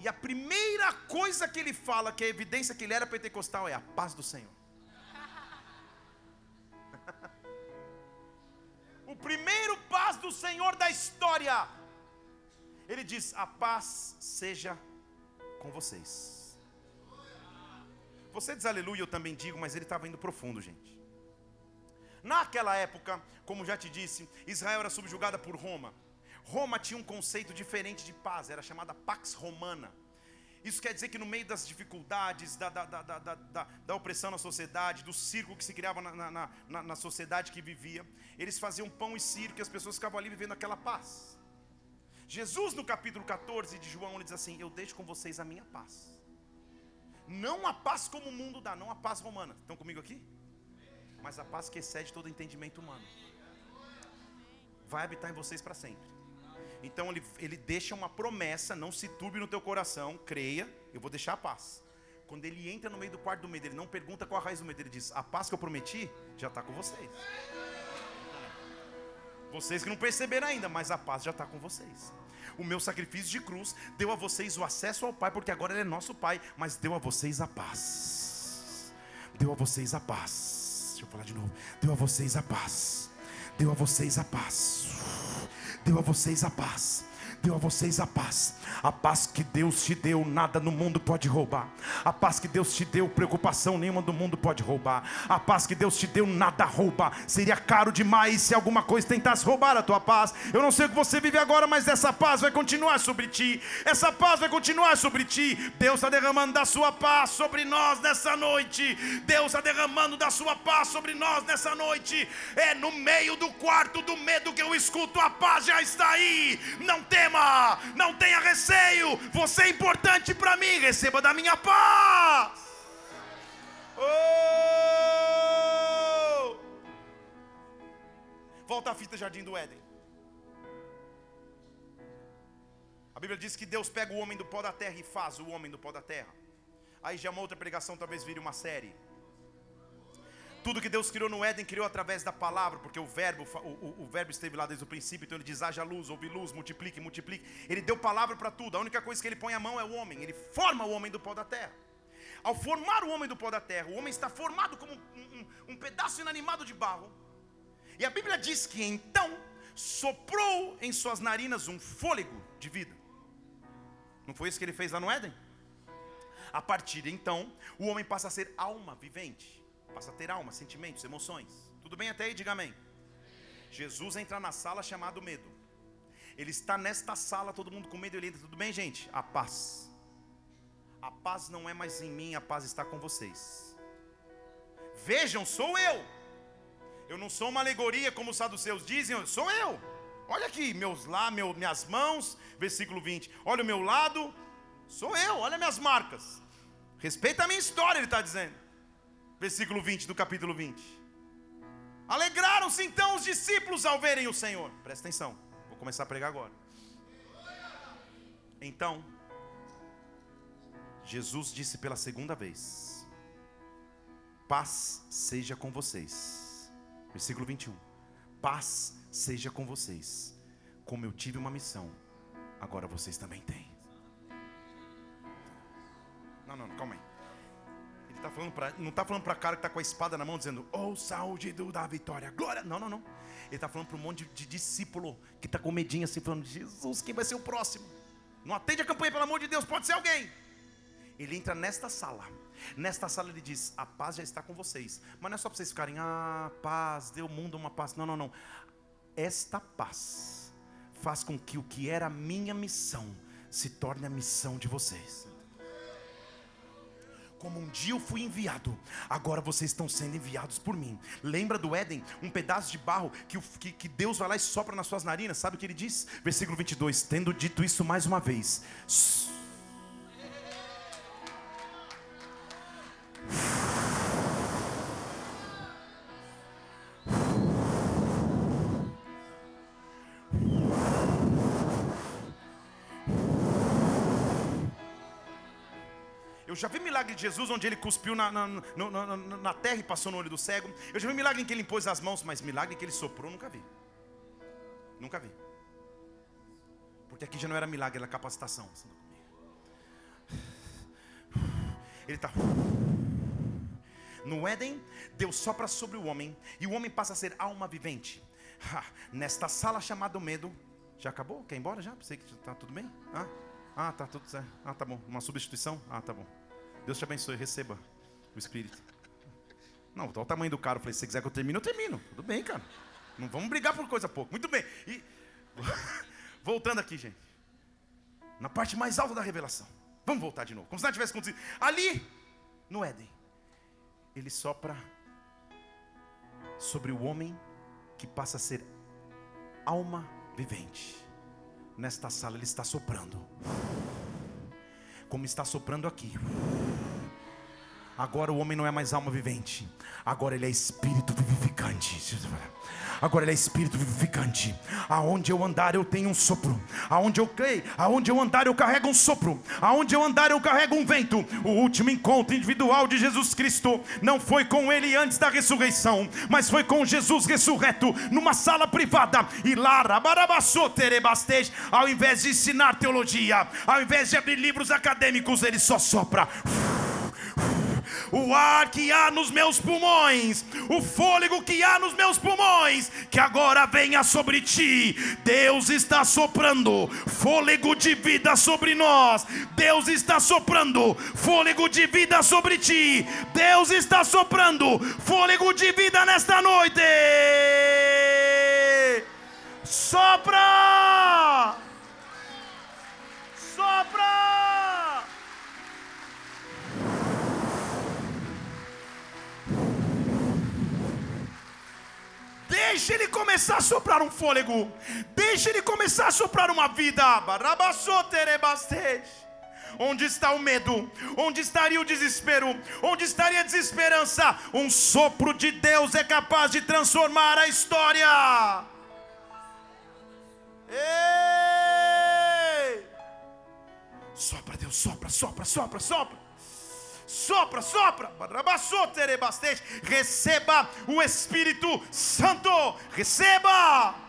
E a primeira coisa que ele fala, que é evidência que ele era pentecostal, é a paz do Senhor. Primeiro paz do Senhor da história ele diz: A paz seja com vocês. Você diz aleluia, eu também digo, mas ele estava indo profundo, gente. Naquela época, como já te disse, Israel era subjugada por Roma. Roma tinha um conceito diferente de paz, era chamada Pax Romana. Isso quer dizer que no meio das dificuldades, da, da, da, da, da, opressão na sociedade, do circo que se criava na, na, na, na sociedade que vivia, eles faziam pão e circo e as pessoas ficavam ali vivendo aquela paz. Jesus, no capítulo 14 de João, ele diz assim: Eu deixo com vocês a minha paz. Não a paz como o mundo dá, não a paz romana. Estão comigo aqui? Mas a paz que excede todo entendimento humano. Vai habitar em vocês para sempre. Então ele, ele deixa uma promessa, não se turbe no teu coração, creia, eu vou deixar a paz. Quando ele entra no meio do quarto do medo, ele não pergunta qual a raiz do medo, ele diz: A paz que eu prometi já está com vocês. Vocês que não perceberam ainda, mas a paz já está com vocês. O meu sacrifício de cruz deu a vocês o acesso ao Pai, porque agora Ele é nosso Pai, mas deu a vocês a paz. Deu a vocês a paz. Deixa eu falar de novo. Deu a vocês a paz. Deu a vocês a paz. Deu a vocês a paz deu a vocês a paz. A paz que Deus te deu, nada no mundo pode roubar. A paz que Deus te deu, preocupação nenhuma do mundo pode roubar. A paz que Deus te deu, nada rouba. Seria caro demais se alguma coisa tentasse roubar a tua paz. Eu não sei o que você vive agora, mas essa paz vai continuar sobre ti. Essa paz vai continuar sobre ti. Deus está derramando da sua paz sobre nós nessa noite. Deus está derramando da sua paz sobre nós nessa noite. É no meio do quarto do medo que eu escuto a paz já está aí. Não temos não tenha receio, você é importante para mim, receba da minha paz. Oh! Volta à fita Jardim do Éden. A Bíblia diz que Deus pega o homem do pó da terra e faz o homem do pó da terra. Aí já é uma outra pregação, talvez vire uma série. Tudo que Deus criou no Éden, criou através da palavra, porque o verbo, o, o, o verbo esteve lá desde o princípio, então ele diz: haja luz, ouve luz, multiplique, multiplique. Ele deu palavra para tudo. A única coisa que ele põe a mão é o homem. Ele forma o homem do pó da terra. ao formar o homem do pó da terra, o homem está formado como um, um, um pedaço inanimado de barro. E a Bíblia diz que então soprou em suas narinas um fôlego de vida. Não foi isso que ele fez lá no Éden? A partir de então, o homem passa a ser alma vivente, passa a ter alma, sentimentos, emoções. Tudo bem até aí? Diga amém. Jesus entra na sala chamado medo. Ele está nesta sala, todo mundo com medo, ele entra. Tudo bem, gente? A paz. A paz não é mais em mim, a paz está com vocês. Vejam, sou eu. Eu não sou uma alegoria como os saduceus dizem, sou eu. Olha aqui, meus lá, meu, minhas mãos, versículo 20. Olha o meu lado, sou eu, olha minhas marcas. Respeita a minha história, ele está dizendo. Versículo 20 do capítulo 20. Alegraram-se então os discípulos ao verem o Senhor. Presta atenção, vou começar a pregar agora. Então, Jesus disse pela segunda vez: Paz seja com vocês. Versículo 21. Paz seja com vocês. Como eu tive uma missão, agora vocês também têm. Não, não, calma aí. Tá falando não está falando para cara que está com a espada na mão, dizendo, oh, saúde da vitória, glória. Não, não, não. Ele está falando para um monte de, de discípulo que está com medinho assim, falando, Jesus, quem vai ser o próximo? Não atende a campanha, pelo amor de Deus, pode ser alguém. Ele entra nesta sala. Nesta sala ele diz: A paz já está com vocês. Mas não é só para vocês ficarem, ah, paz, deu mundo uma paz. Não, não, não. Esta paz faz com que o que era minha missão se torne a missão de vocês. Como um dia eu fui enviado, agora vocês estão sendo enviados por mim. Lembra do Éden? Um pedaço de barro que, que, que Deus vai lá e sopra nas suas narinas. Sabe o que ele diz? Versículo 22: Tendo dito isso mais uma vez Eu já vi milagre de Jesus onde ele cuspiu na, na, na, na, terra e passou no olho do cego. Eu já vi milagre em que ele impôs as mãos, mas milagre que ele soprou, nunca vi. Nunca vi. Porque aqui já não era milagre, era capacitação. Ele está. No Éden, Deus sopra sobre o homem e o homem passa a ser alma vivente. Ha, nesta sala chamada medo, já acabou? Quer ir embora já? Sei que está tudo bem? Ah, ah, tá tudo certo. Ah, tá bom. Uma substituição? Ah, tá bom. Deus te abençoe, receba o Espírito. Não, olha o tamanho do cara. Eu falei, se você quiser que eu termine, eu termino. Tudo bem, cara. Não vamos brigar por coisa pouco. Muito bem. E voltando aqui, gente. Na parte mais alta da revelação. Vamos voltar de novo. Como se nada tivesse acontecido. Ali, no Éden, ele sopra sobre o homem que passa a ser alma vivente. Nesta sala ele está soprando como está soprando aqui. Agora o homem não é mais alma vivente, agora ele é espírito vivificante. Agora ele é espírito vivificante. Aonde eu andar eu tenho um sopro. Aonde eu creio, aonde eu andar eu carrego um sopro. Aonde eu andar eu carrego um vento. O último encontro individual de Jesus Cristo não foi com ele antes da ressurreição, mas foi com Jesus ressurreto numa sala privada. E lá, ao invés de ensinar teologia, ao invés de abrir livros acadêmicos, ele só sopra o ar que há nos meus pulmões, o fôlego que há nos meus pulmões, que agora venha sobre ti. Deus está soprando fôlego de vida sobre nós. Deus está soprando fôlego de vida sobre ti. Deus está soprando fôlego de vida nesta noite. Sopra! Sopra! Deixa ele começar a soprar um fôlego. Deixa ele começar a soprar uma vida. Onde está o medo? Onde estaria o desespero? Onde estaria a desesperança? Um sopro de Deus é capaz de transformar a história. Ei! Sopra, Deus, sopra, sopra, sopra, sopra sopra, sopra, receba o Espírito Santo, receba.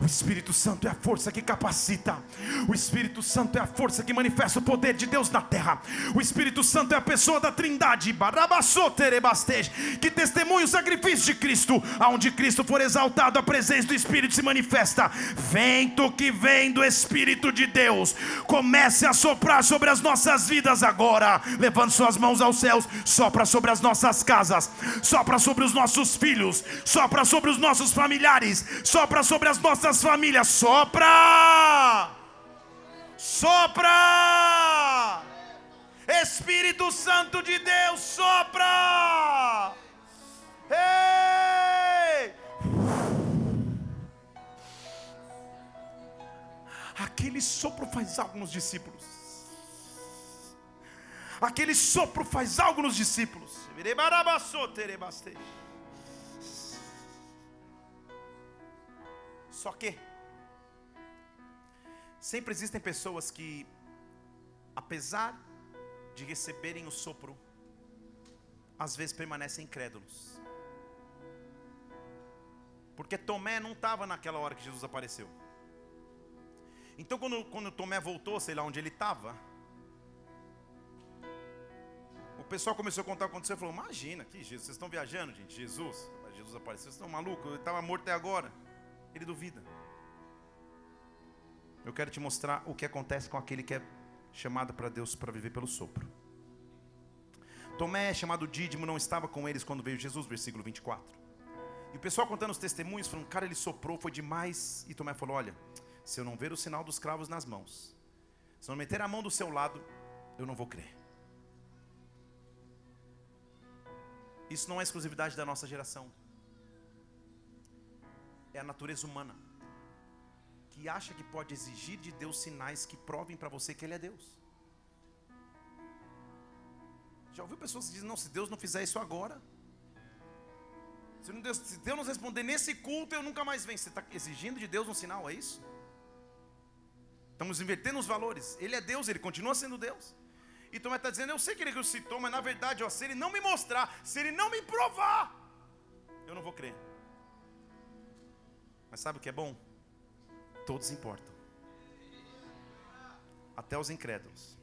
O Espírito Santo é a força que capacita. O Espírito Santo é a força que manifesta o poder de Deus na terra. O Espírito Santo é a pessoa da Trindade, que testemunha o sacrifício de Cristo. Aonde Cristo for exaltado, a presença do Espírito se manifesta. Vento que vem do Espírito de Deus, comece a soprar sobre as nossas vidas agora. Levando suas mãos aos céus, sopra sobre as nossas casas, sopra sobre os nossos filhos, sopra sobre os nossos familiares, sopra sobre as nossas famílias, sopra! Sopra! Espírito Santo de Deus, sopra! Ei! Aquele sopro faz algo nos discípulos. Aquele sopro faz algo nos discípulos. Só que sempre existem pessoas que, apesar de receberem o sopro, às vezes permanecem incrédulos. Porque Tomé não estava naquela hora que Jesus apareceu. Então, quando, quando Tomé voltou, sei lá onde ele estava, o pessoal começou a contar o que aconteceu. Falou: Imagina, que Jesus, vocês estão viajando, gente. Jesus, Jesus apareceu, vocês estão malucos? Ele estava morto até agora. Ele duvida. Eu quero te mostrar o que acontece com aquele que é chamado para Deus para viver pelo sopro. Tomé, chamado Dídimo, não estava com eles quando veio Jesus, versículo 24. E o pessoal contando os testemunhos, falando, cara, ele soprou, foi demais. E Tomé falou: Olha, se eu não ver o sinal dos cravos nas mãos, se não meter a mão do seu lado, eu não vou crer. Isso não é exclusividade da nossa geração. É a natureza humana que acha que pode exigir de Deus sinais que provem para você que Ele é Deus. Já ouviu pessoas que dizem: Não, se Deus não fizer isso agora, se, Deus, se Deus não responder nesse culto, eu nunca mais venho. Você está exigindo de Deus um sinal, é isso? Estamos invertendo os valores. Ele é Deus, ele continua sendo Deus. E Tomé está dizendo: Eu sei que ele ressuscitou, mas na verdade, ó, se ele não me mostrar, se ele não me provar, eu não vou crer. Mas sabe o que é bom? Todos importam, até os incrédulos.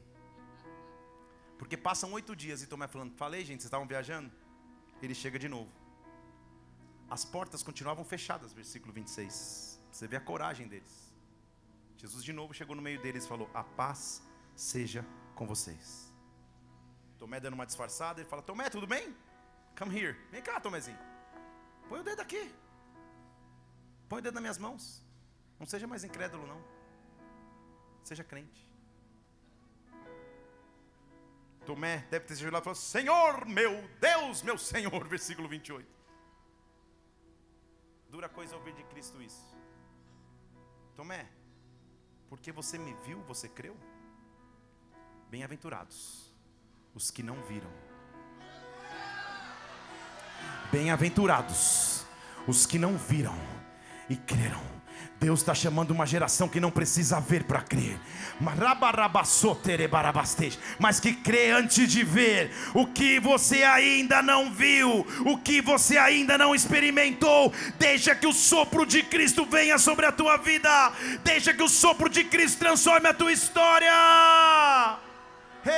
Porque passam oito dias e Tomé falando: Falei, gente, vocês estavam viajando? Ele chega de novo. As portas continuavam fechadas, versículo 26. Você vê a coragem deles. Jesus de novo chegou no meio deles e falou: A paz seja com vocês. Tomé dando uma disfarçada, ele fala: Tomé, tudo bem? Come here. Vem cá, Tomézinho. Põe o dedo aqui. Põe o dedo nas minhas mãos. Não seja mais incrédulo, não. Seja crente. Tomé deve ter chegado lá e falado: Senhor meu Deus, meu Senhor, versículo 28. Dura coisa ouvir de Cristo isso. Tomé, porque você me viu, você creu? Bem-aventurados os que não viram. Bem-aventurados os que não viram e creram. Deus está chamando uma geração que não precisa ver para crer, mas que crê antes de ver o que você ainda não viu, o que você ainda não experimentou. Deixa que o sopro de Cristo venha sobre a tua vida, deixa que o sopro de Cristo transforme a tua história. Hey!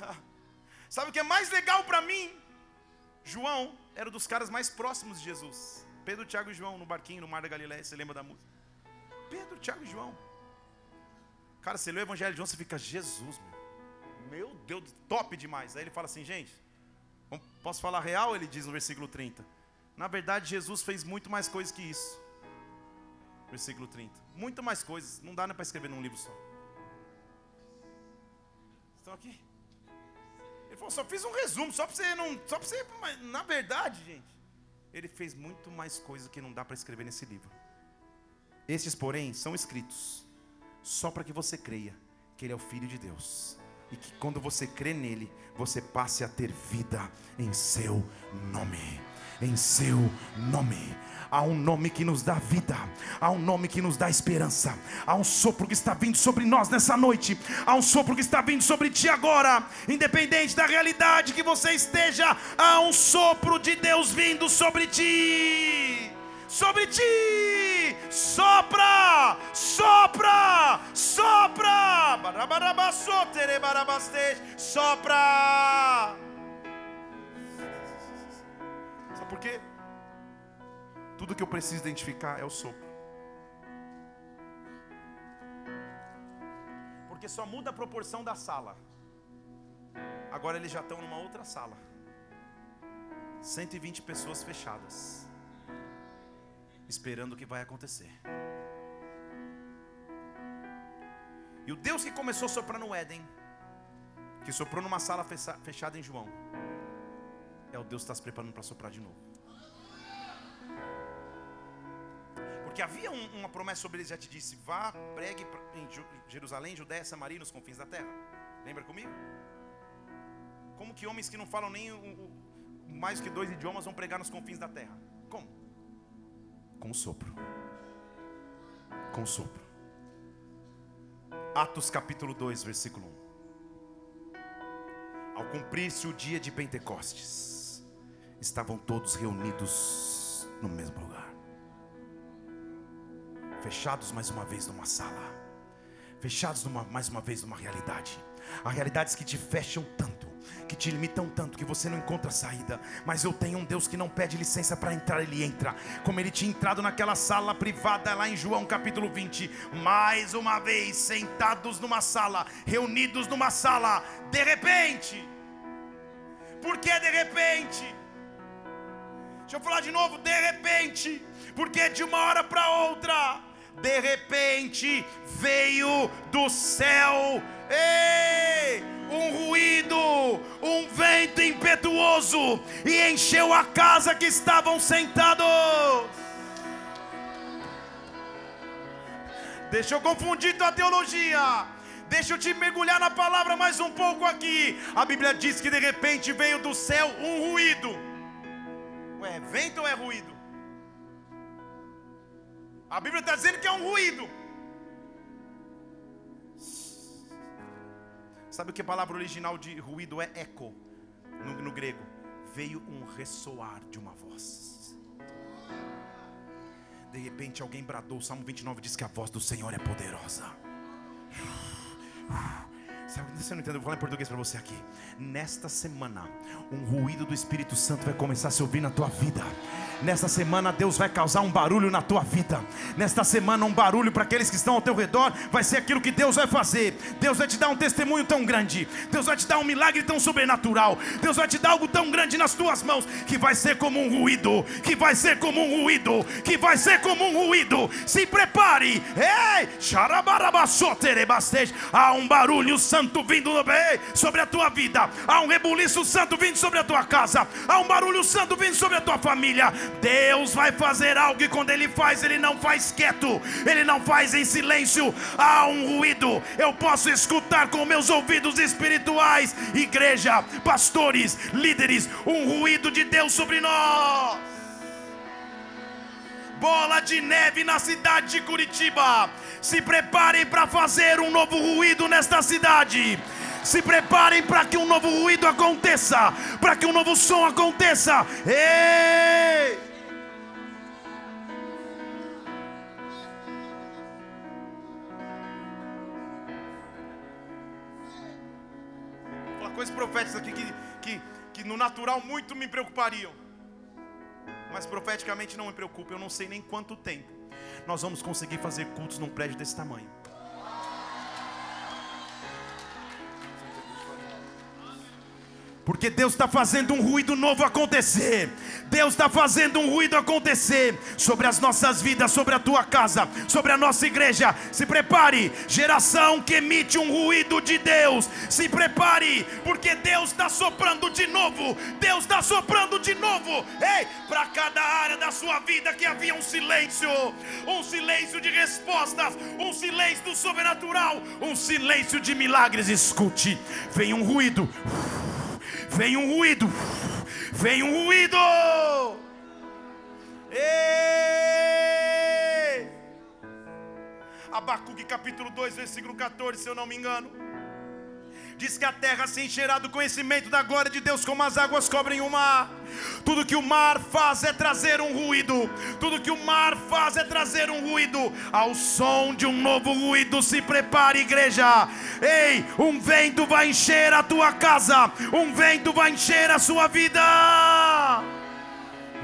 Sabe o que é mais legal para mim? João era dos caras mais próximos de Jesus. Pedro, Tiago e João no barquinho no Mar da Galileia, você lembra da música? Pedro, Tiago e João. Cara, você lê o Evangelho de João, você fica, Jesus, meu. Meu Deus, top demais. Aí ele fala assim, gente, posso falar real? Ele diz no versículo 30. Na verdade, Jesus fez muito mais coisas que isso versículo 30. Muito mais coisas, não dá para escrever num livro só. Estão aqui? Ele falou, só fiz um resumo, só para você não. Só para você. Mas, na verdade, gente, ele fez muito mais coisas que não dá para escrever nesse livro. Estes, porém, são escritos só para que você creia que Ele é o Filho de Deus. E que quando você crê nele, você passe a ter vida em seu nome em seu nome. Há um nome que nos dá vida, há um nome que nos dá esperança, há um sopro que está vindo sobre nós nessa noite, há um sopro que está vindo sobre ti agora, independente da realidade que você esteja, há um sopro de Deus vindo sobre ti sobre ti. Sopra, sopra, sopra. Sopra. Sabe por quê? Tudo que eu preciso identificar é o sopro. Porque só muda a proporção da sala. Agora eles já estão numa outra sala. 120 pessoas fechadas esperando o que vai acontecer. E o Deus que começou a soprar no Éden, que soprou numa sala fechada em João, é o Deus que está se preparando para soprar de novo. Porque havia um, uma promessa sobre ele, já te disse: vá, pregue em Jerusalém, Judéia, Samaria, nos confins da terra. Lembra comigo? Como que homens que não falam nem o, o, mais que dois idiomas vão pregar nos confins da terra? Como? com sopro. Com sopro. Atos capítulo 2, versículo 1. Ao cumprir-se o dia de Pentecostes, estavam todos reunidos no mesmo lugar. Fechados mais uma vez numa sala. Fechados numa, mais uma vez numa realidade. Há realidades que te fecham tanto que te limitam tanto que você não encontra saída. Mas eu tenho um Deus que não pede licença para entrar, ele entra. Como ele tinha entrado naquela sala privada lá em João capítulo 20, mais uma vez sentados numa sala, reunidos numa sala, de repente. Por que de repente? Deixa eu falar de novo, de repente, porque de uma hora para outra, de repente veio do céu, ei! um ruído, um vento impetuoso e encheu a casa que estavam sentados. Deixa eu confundir tua teologia. Deixa eu te mergulhar na palavra mais um pouco aqui. A Bíblia diz que de repente veio do céu um ruído. Ué, vento ou é ruído? A Bíblia está dizendo que é um ruído. Sabe o que a palavra original de ruído é eco no, no grego? Veio um ressoar de uma voz. De repente alguém bradou, o Salmo 29 diz que a voz do Senhor é poderosa. Você não entendeu? Eu vou falar em português para você aqui. Nesta semana, um ruído do Espírito Santo vai começar a se ouvir na tua vida. Nesta semana, Deus vai causar um barulho na tua vida. Nesta semana, um barulho para aqueles que estão ao teu redor vai ser aquilo que Deus vai fazer. Deus vai te dar um testemunho tão grande. Deus vai te dar um milagre tão sobrenatural. Deus vai te dar algo tão grande nas tuas mãos que vai ser como um ruído. Que vai ser como um ruído. Que vai ser como um ruído. Se prepare. Ei! Há um barulho santo vindo sobre a tua vida. Há um rebuliço santo vindo sobre a tua casa. Há um barulho santo vindo sobre a tua família. Deus vai fazer algo e quando Ele faz, Ele não faz quieto, Ele não faz em silêncio. Há um ruído, eu posso escutar com meus ouvidos espirituais. Igreja, pastores, líderes, um ruído de Deus sobre nós. Bola de neve na cidade de Curitiba. Se preparem para fazer um novo ruído nesta cidade. Se preparem para que um novo ruído aconteça, para que um novo som aconteça. Ei! Uma coisa profética aqui que, que, que no natural muito me preocupariam, mas profeticamente não me preocupa. Eu não sei nem quanto tempo nós vamos conseguir fazer cultos num prédio desse tamanho. Porque Deus está fazendo um ruído novo acontecer. Deus está fazendo um ruído acontecer sobre as nossas vidas, sobre a tua casa, sobre a nossa igreja. Se prepare, geração que emite um ruído de Deus. Se prepare, porque Deus está soprando de novo. Deus está soprando de novo. Ei, para cada área da sua vida que havia um silêncio, um silêncio de respostas, um silêncio do sobrenatural, um silêncio de milagres. Escute, vem um ruído vem um ruído, vem um ruído. Ei! Abacuque capítulo 2, versículo 14, se eu não me engano. Diz que a terra se encherá do conhecimento da glória de Deus, como as águas cobrem o mar. Tudo que o mar faz é trazer um ruído. Tudo que o mar faz é trazer um ruído. Ao som de um novo ruído, se prepare, igreja. Ei, um vento vai encher a tua casa. Um vento vai encher a sua vida.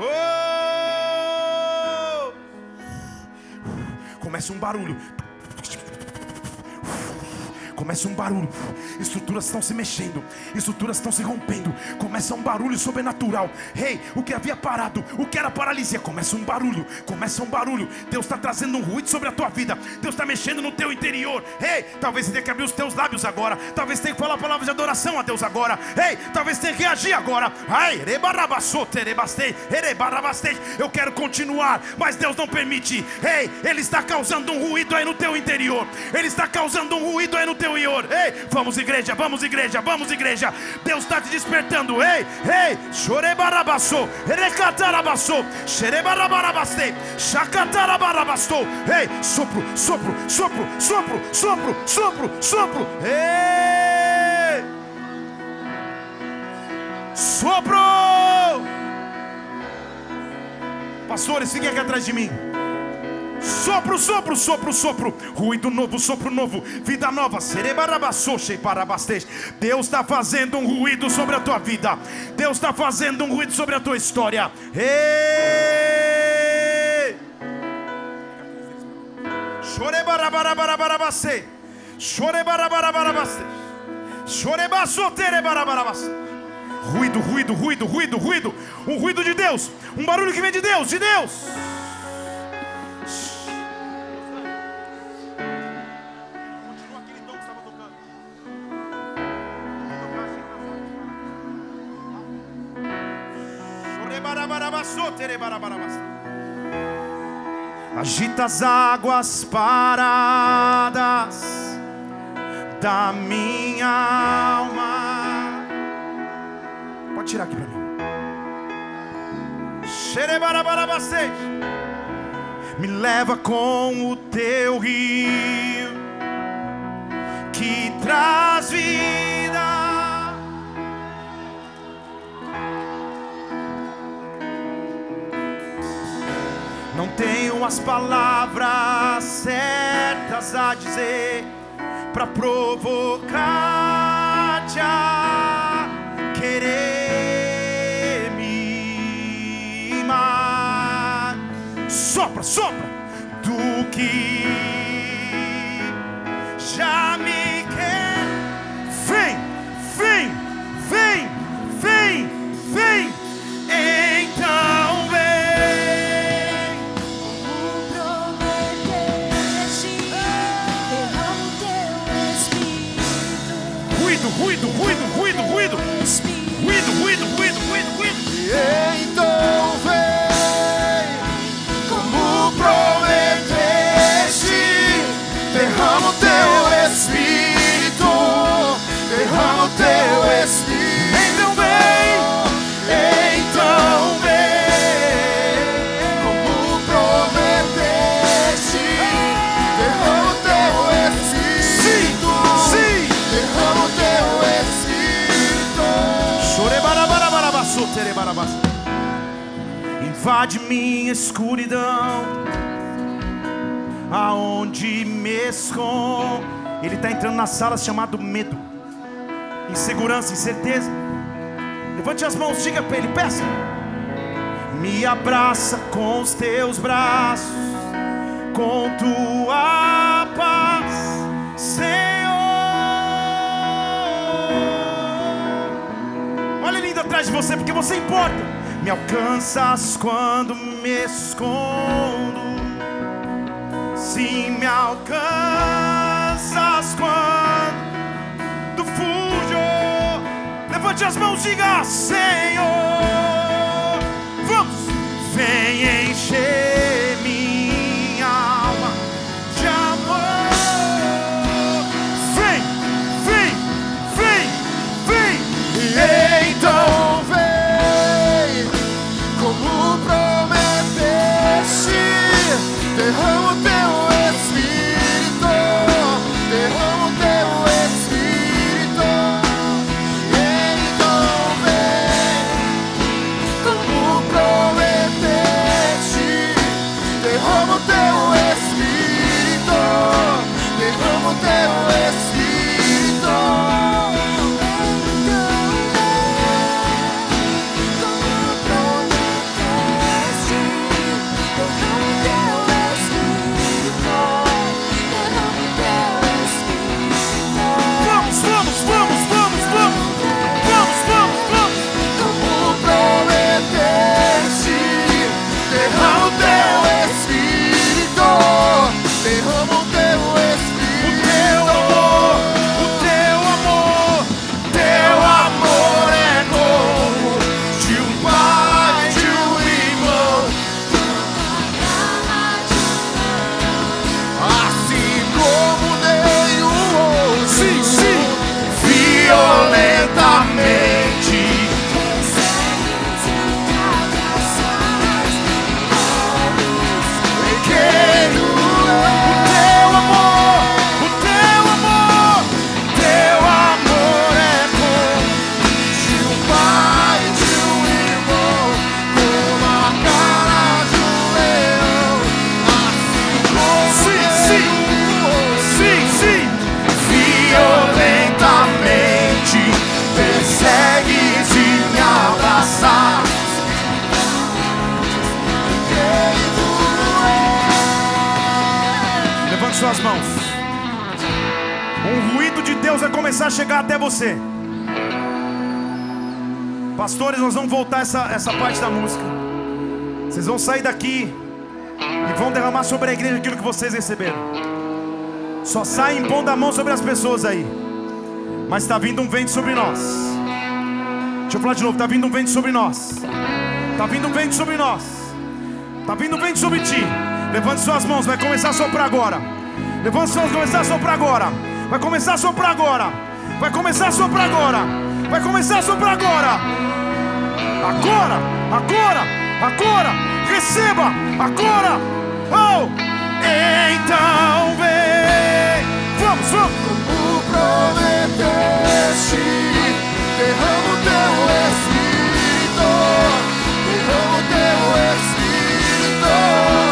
Oh! Começa um barulho. Começa um barulho, estruturas estão se mexendo, estruturas estão se rompendo. Começa um barulho sobrenatural. Rei, hey, o que havia parado, o que era paralisia, começa um barulho, começa um barulho. Deus está trazendo um ruído sobre a tua vida. Deus está mexendo no teu interior. Rei, hey, talvez você tenha que abrir os teus lábios agora. Talvez tenha que falar palavras de adoração a Deus agora. Rei, hey, talvez tenha que reagir agora. Ai, eu quero continuar, mas Deus não permite. Rei, Ele está causando um ruído aí no teu interior. Ele está causando um ruído aí no teu ior. Ei, vamos igreja, vamos igreja, vamos igreja. Deus está te despertando. Ei, ei, chorebarabassou, recatarabassou, xerebarabarabaste, chacatarabarabasto. Ei, sopro, sopro, sopro, sopro, sopro, sopro, sopro. Ei, sopro. Pastores, fiquem aqui atrás de mim. Sopro, sopro, sopro, sopro. Ruído novo, sopro novo. Vida nova. Deus está fazendo um ruído sobre a tua vida. Deus está fazendo um ruído sobre a tua história. Ruído, ruído, ruído, ruído, ruído. Um ruído de Deus. Um barulho que vem de Deus, de Deus. Agita as águas paradas da minha alma. Pode tirar aqui para mim. Me leva com o teu rio que traz vida. Tenho as palavras certas a dizer para provocar-te a querer me amar. Sopra, sopra do que já Invade minha escuridão, aonde me escondo. Ele está entrando na sala chamado medo, insegurança, incerteza. Levante as mãos, diga para ele, peça. Me abraça com os teus braços, com tua paz, Senhor. Olha ele indo atrás de você, porque você importa. Me alcanças quando me escondo. Sim, me alcanças quando fujo. Levante as mãos, diga Senhor. Vamos, vem encher começar a chegar até você. Pastores, nós vamos voltar essa, essa parte da música. Vocês vão sair daqui e vão derramar sobre a igreja aquilo que vocês receberam. Só saem impondo a mão sobre as pessoas aí. Mas está vindo um vento sobre nós. Deixa eu falar de novo: está vindo um vento sobre nós. Está vindo um vento sobre nós. Está vindo um vento sobre ti. Levante suas mãos, vai começar a soprar agora. Levante suas mãos, vai começar a soprar agora. Vai começar a soprar agora. Vai começar a soprar agora. Vai começar a soprar agora. Agora, agora, agora. Receba, agora. Oh, então vem. Vamos, vamos. Como prometeste, derrama o teu Espírito, derrama o teu Espírito.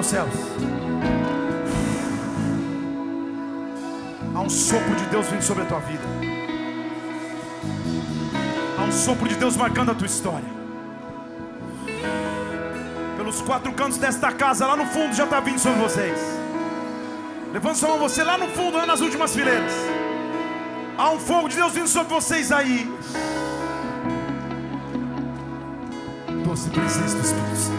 Aos céus. Há um sopro de Deus vindo sobre a tua vida. Há um sopro de Deus marcando a tua história. Pelos quatro cantos desta casa, lá no fundo, já está vindo sobre vocês. Levanta sua mão, você lá no fundo, lá nas últimas fileiras. Há um fogo de Deus vindo sobre vocês aí. Doce presença do Espírito Santo.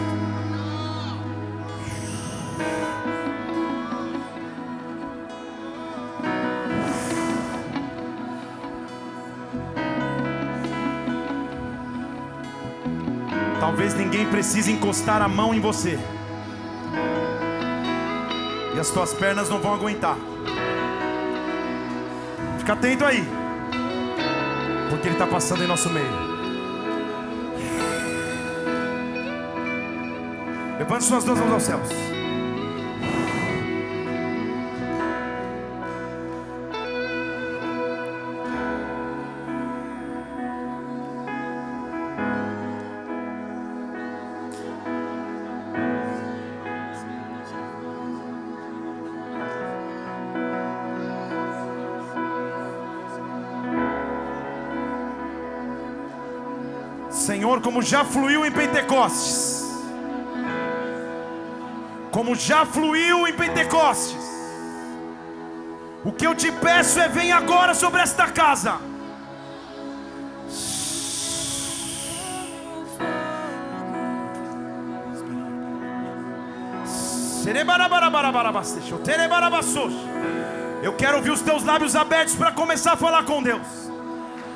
Ninguém precise encostar a mão em você. E as tuas pernas não vão aguentar. Fica atento aí. Porque Ele está passando em nosso meio. Levante suas duas mãos aos céus. Como já fluiu em Pentecostes, como já fluiu em Pentecostes, o que eu te peço é: vem agora sobre esta casa. Eu quero ouvir os teus lábios abertos para começar a falar com Deus.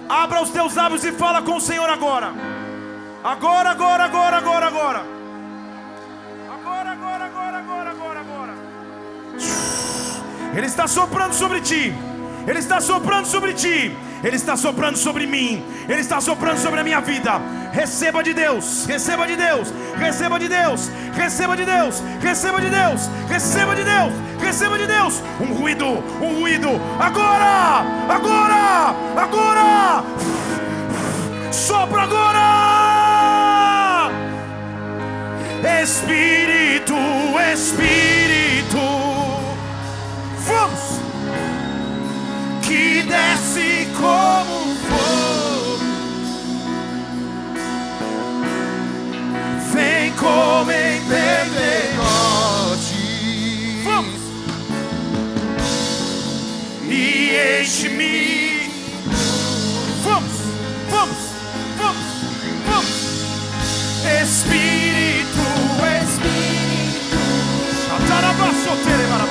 Abra os teus lábios e fala com o Senhor agora. Agora, agora, agora, agora, agora. Agora, agora, agora, agora, agora, agora. Ele está soprando sobre ti. Ele está soprando sobre ti. Ele está soprando sobre mim. Ele está soprando sobre a minha vida. Receba de Deus. Receba de Deus. Receba de Deus. Receba de Deus. Receba de Deus. Receba de Deus. Receba de Deus. Um ruído. Um ruído. Agora. Agora. Agora. Sopra agora. Espírito, Espírito, vamos, que desce como fogo, vem como em Pentecoste, vamos, e enche-me, vamos, vamos, vamos, vamos. Espírito, Tere,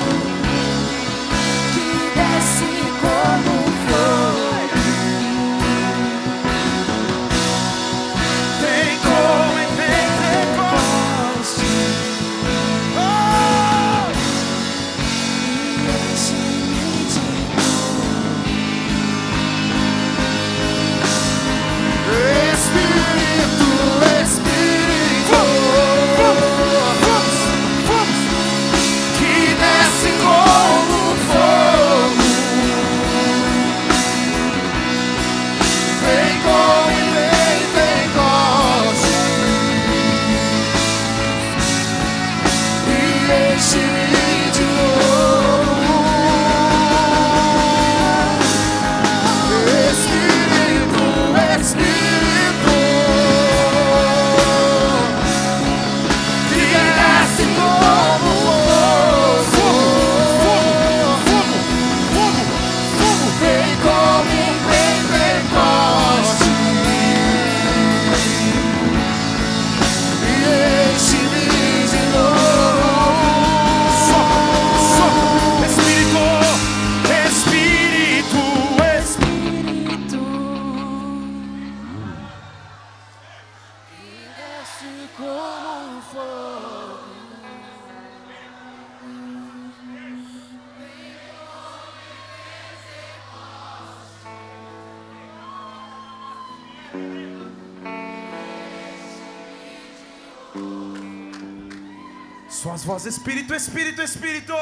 Suas vozes, Espírito, Espírito, Espírito,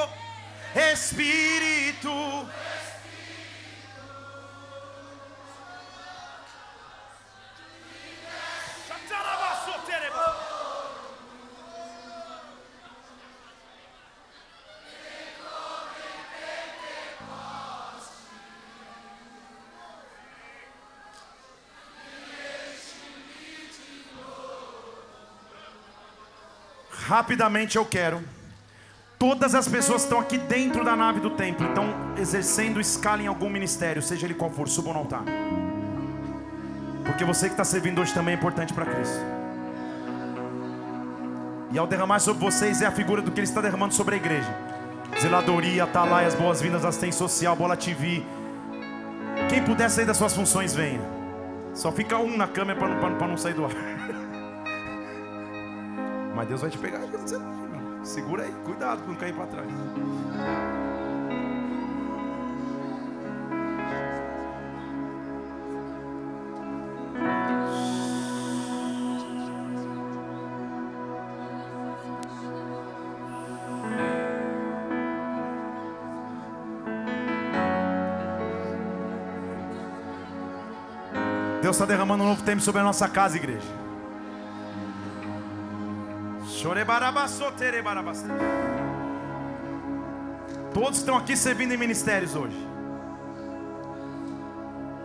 Espírito. Rapidamente eu quero Todas as pessoas que estão aqui dentro da nave do templo estão exercendo escala em algum ministério, seja ele qual for, subam no altar. Porque você que está servindo hoje também é importante para Cristo. E ao derramar sobre vocês é a figura do que Ele está derramando sobre a igreja. Zeladoria, atalaias, boas-vindas, assistência social, bola TV. Quem puder sair das suas funções, venha. Só fica um na câmera para não, pra não sair do ar. Mas Deus vai te pegar. Segura aí, cuidado para não cair para trás. Deus está derramando um novo tempo sobre a nossa casa, igreja. Todos estão aqui servindo em ministérios hoje.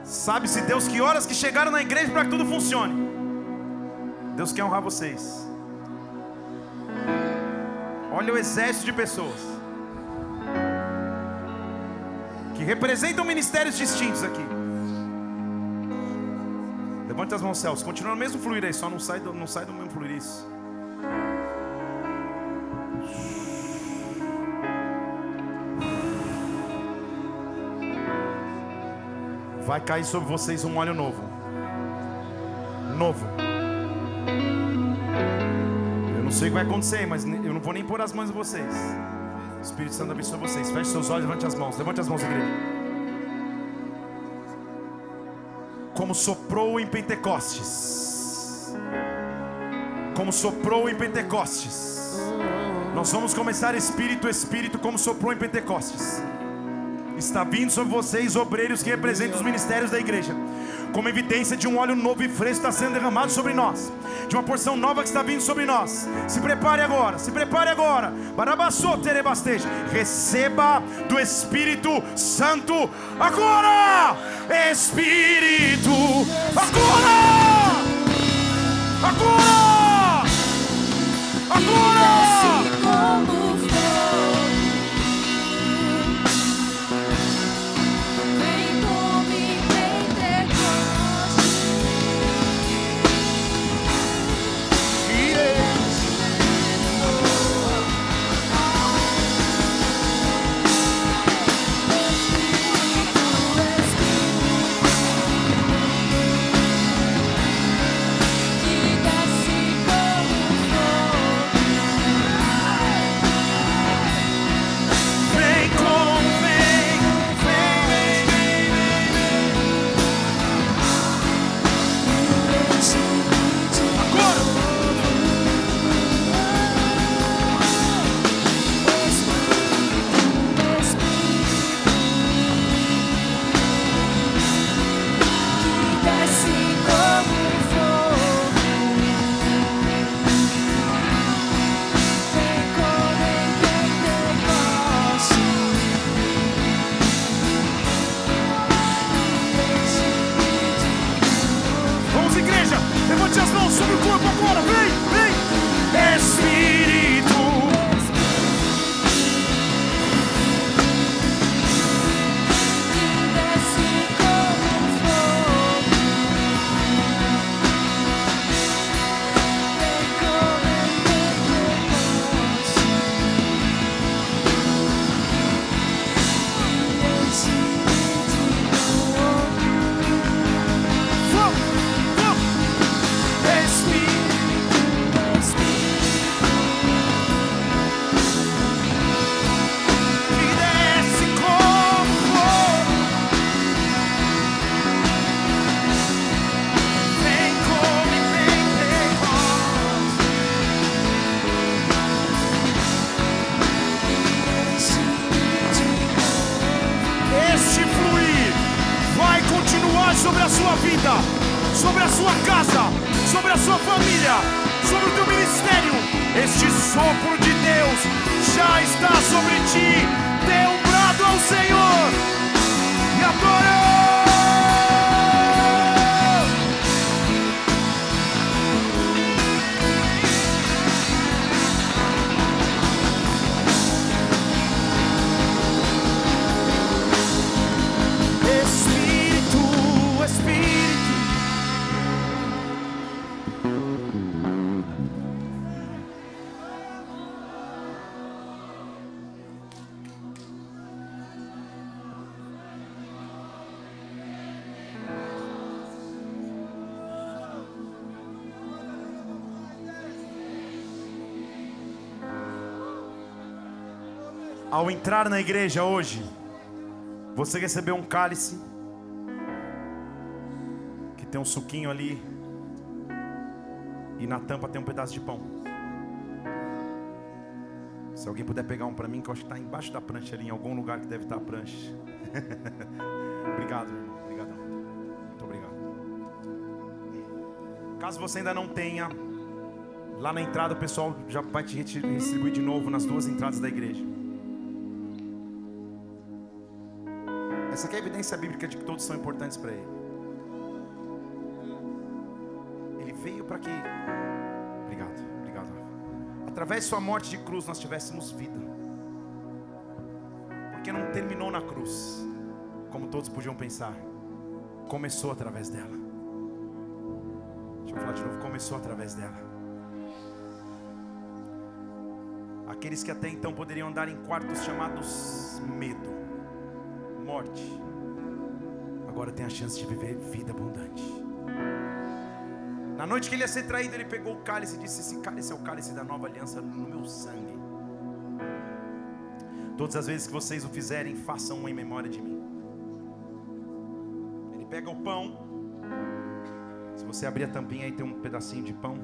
Sabe-se Deus que horas que chegaram na igreja para que tudo funcione. Deus quer honrar vocês. Olha o exército de pessoas que representam ministérios distintos aqui. Levante as mãos céus. Continua no mesmo fluir aí, só não sai do, não sai do mesmo fluir isso. Vai cair sobre vocês um óleo novo. Novo. Eu não sei o que vai acontecer, mas eu não vou nem pôr as mãos em vocês. O Espírito Santo abençoe vocês. Feche seus olhos, levante as mãos. Levante as mãos, igreja. Como soprou em Pentecostes. Como soprou em Pentecostes. Nós vamos começar espírito, espírito, como soprou em Pentecostes está vindo sobre vocês, obreiros que representam os ministérios da igreja, como evidência de um óleo novo e fresco está sendo derramado sobre nós, de uma porção nova que está vindo sobre nós. Se prepare agora, se prepare agora. Barabassou terebasteja. Receba do Espírito Santo agora. Espírito agora. Agora. Está sobre ti. Dê um brado ao Senhor Entrar na igreja hoje, você recebeu um cálice que tem um suquinho ali e na tampa tem um pedaço de pão. Se alguém puder pegar um para mim, que eu acho que está embaixo da prancha ali, em algum lugar que deve estar a prancha. obrigado, irmão. Muito obrigado. Caso você ainda não tenha, lá na entrada o pessoal já vai te distribuir de novo nas duas entradas da igreja. Essa aqui é a evidência bíblica de que todos são importantes para ele. Ele veio para que. Obrigado, obrigado. Através de sua morte de cruz nós tivéssemos vida. Porque não terminou na cruz, como todos podiam pensar. Começou através dela. Deixa eu falar de novo, começou através dela. Aqueles que até então poderiam andar em quartos chamados medo, morte, agora tem a chance de viver vida abundante. Na noite que ele ia ser traído, ele pegou o cálice e disse: Esse cálice é o cálice da nova aliança no meu sangue. Todas as vezes que vocês o fizerem, façam em memória de mim. Ele pega o pão. Se você abrir a tampinha aí tem um pedacinho de pão.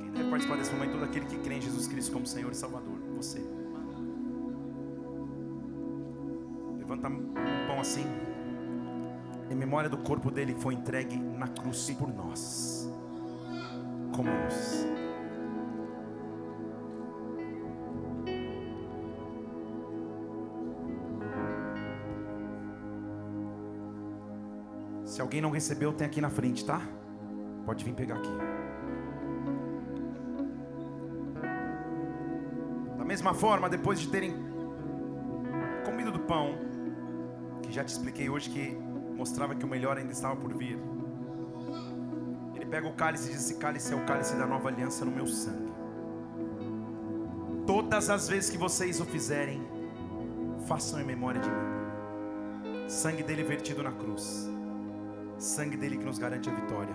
Quem deve participar desse momento? Todo aquele que crê em Jesus Cristo como Senhor e Salvador. Você. Levanta o pão assim. Em memória do corpo dele que foi entregue na cruz por nós. Comamos. Se alguém não recebeu, tem aqui na frente, tá? Pode vir pegar aqui. Da mesma forma, depois de terem comido do pão, que já te expliquei hoje que mostrava que o melhor ainda estava por vir. Ele pega o cálice e diz: Esse cálice é o cálice da nova aliança no meu sangue. Todas as vezes que vocês o fizerem, façam em memória de mim. Sangue dele vertido na cruz. Sangue dele que nos garante a vitória.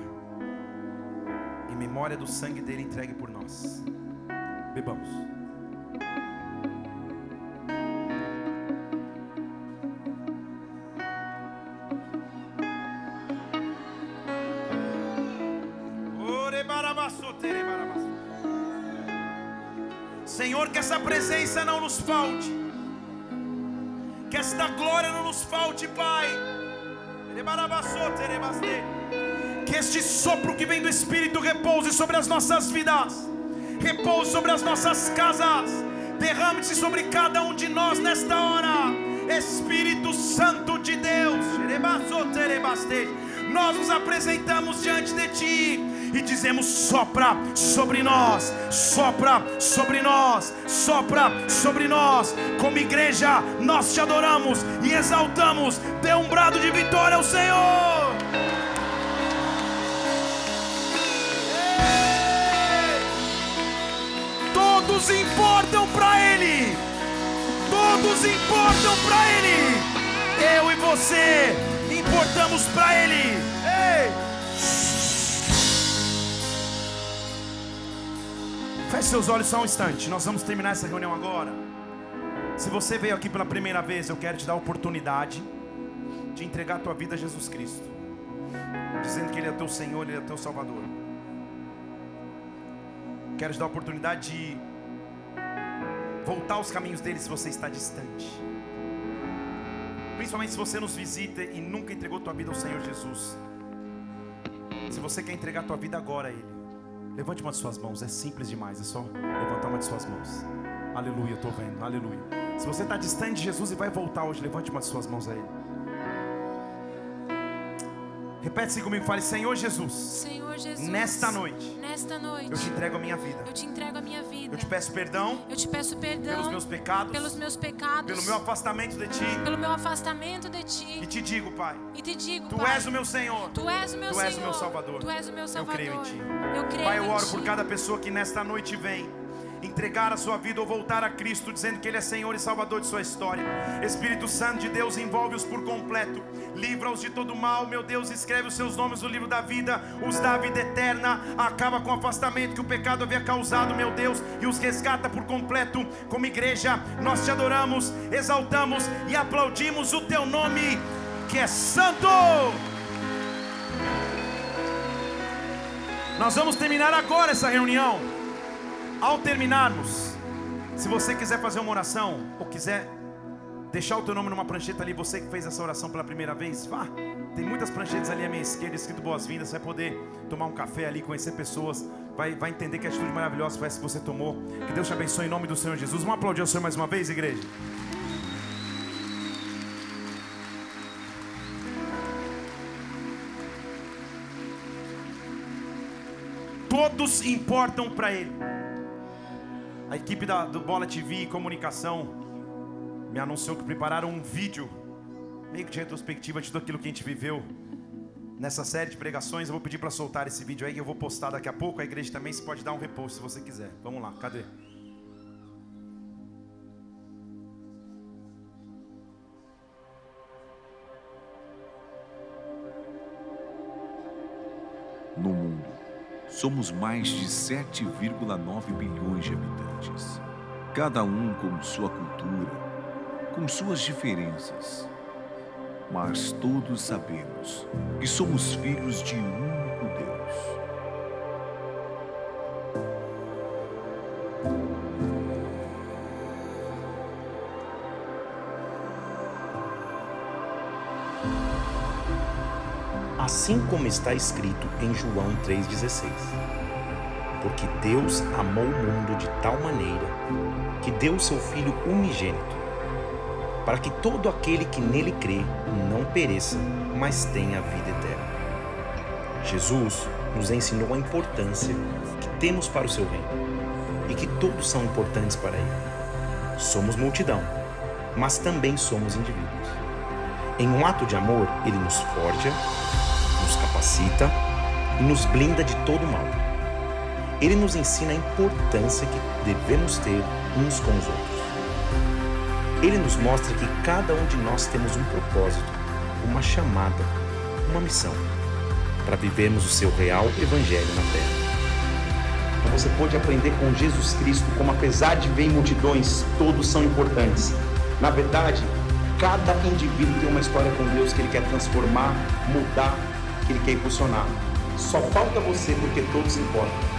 Em memória do sangue dele entregue por nós. Bebamos. Presença não nos falte. Que esta glória não nos falte, Pai. Que este sopro que vem do Espírito repouse sobre as nossas vidas, repouse sobre as nossas casas, derrame-se sobre cada um de nós nesta hora, Espírito Santo de Deus, nós nos apresentamos diante de Ti e dizemos: sopra sobre nós, sopra sobre nós, sopra sobre nós. Como igreja, nós te adoramos e exaltamos. Dê um brado de vitória ao Senhor. Todos importam para Ele. Todos importam para Ele. Eu e você importamos para Ele. Feche seus olhos só um instante. Nós vamos terminar essa reunião agora. Se você veio aqui pela primeira vez, eu quero te dar a oportunidade de entregar a tua vida a Jesus Cristo, dizendo que Ele é teu Senhor, Ele é teu Salvador. Quero te dar a oportunidade de voltar aos caminhos dele se você está distante. Principalmente se você nos visita e nunca entregou tua vida ao Senhor Jesus. Se você quer entregar tua vida agora a Ele, levante uma de suas mãos. É simples demais, é só levantar uma de suas mãos. Aleluia, estou vendo, aleluia. Se você está distante de Jesus e vai voltar hoje, levante uma de suas mãos a Ele. Repete-se comigo, fale: Senhor Jesus, Senhor Jesus, nesta noite, nesta noite, eu te entrego a minha vida. eu te entrego a minha vida. Eu te peço perdão Eu te peço perdão pelos meus pecados, pelos meus pecados, pelo meu afastamento de Ti. pelo meu afastamento de E ti. te digo, Pai, E te digo, Tu Pai, és o meu Senhor. Tu és o meu Tu Senhor. és o meu Salvador. Tu és o meu Eu Salvador. creio em Ti. Eu creio Pai, eu oro por cada pessoa que nesta noite vem, entregar a sua vida ou voltar a Cristo, dizendo que Ele é Senhor e Salvador de sua história. Espírito Santo de Deus, envolve-os por completo, livra-os de todo mal, meu Deus, escreve os seus nomes no livro da vida, os dá a vida eterna, acaba com o afastamento que o pecado havia causado, meu Deus, e os resgata por completo. Como igreja, nós te adoramos, exaltamos e aplaudimos o teu nome, que é santo. Nós vamos terminar agora essa reunião. Ao terminarmos, se você quiser fazer uma oração ou quiser deixar o teu nome numa prancheta ali, você que fez essa oração pela primeira vez, vá. Tem muitas pranchetas ali à minha esquerda escrito boas-vindas. Você vai poder tomar um café ali, conhecer pessoas, vai, vai entender que atitude maravilhosa foi essa que você tomou. Que Deus te abençoe em nome do Senhor Jesus. Vamos aplaudir o Senhor mais uma vez, igreja. Todos importam para Ele. A equipe da, do Bola TV e Comunicação me anunciou que prepararam um vídeo, meio que de retrospectiva de tudo aquilo que a gente viveu nessa série de pregações. Eu vou pedir para soltar esse vídeo aí, que eu vou postar daqui a pouco. A igreja também, você pode dar um repost se você quiser. Vamos lá, cadê? No mundo, somos mais de 7,9 bilhões de habitantes. Cada um com sua cultura, com suas diferenças. Mas todos sabemos que somos filhos de um assim como está escrito em João 3,16. Porque Deus amou o mundo de tal maneira que deu seu Filho unigênito, para que todo aquele que nele crê não pereça, mas tenha a vida eterna. Jesus nos ensinou a importância que temos para o seu reino e que todos são importantes para ele. Somos multidão, mas também somos indivíduos. Em um ato de amor, ele nos forja nos capacita e nos blinda de todo mal. Ele nos ensina a importância que devemos ter uns com os outros. Ele nos mostra que cada um de nós temos um propósito, uma chamada, uma missão para vivermos o seu real evangelho na terra. Então você pode aprender com Jesus Cristo como apesar de ver multidões, todos são importantes. Na verdade, cada indivíduo tem uma história com Deus que ele quer transformar, mudar que Ele quer impulsionar. Só falta você porque todos importam.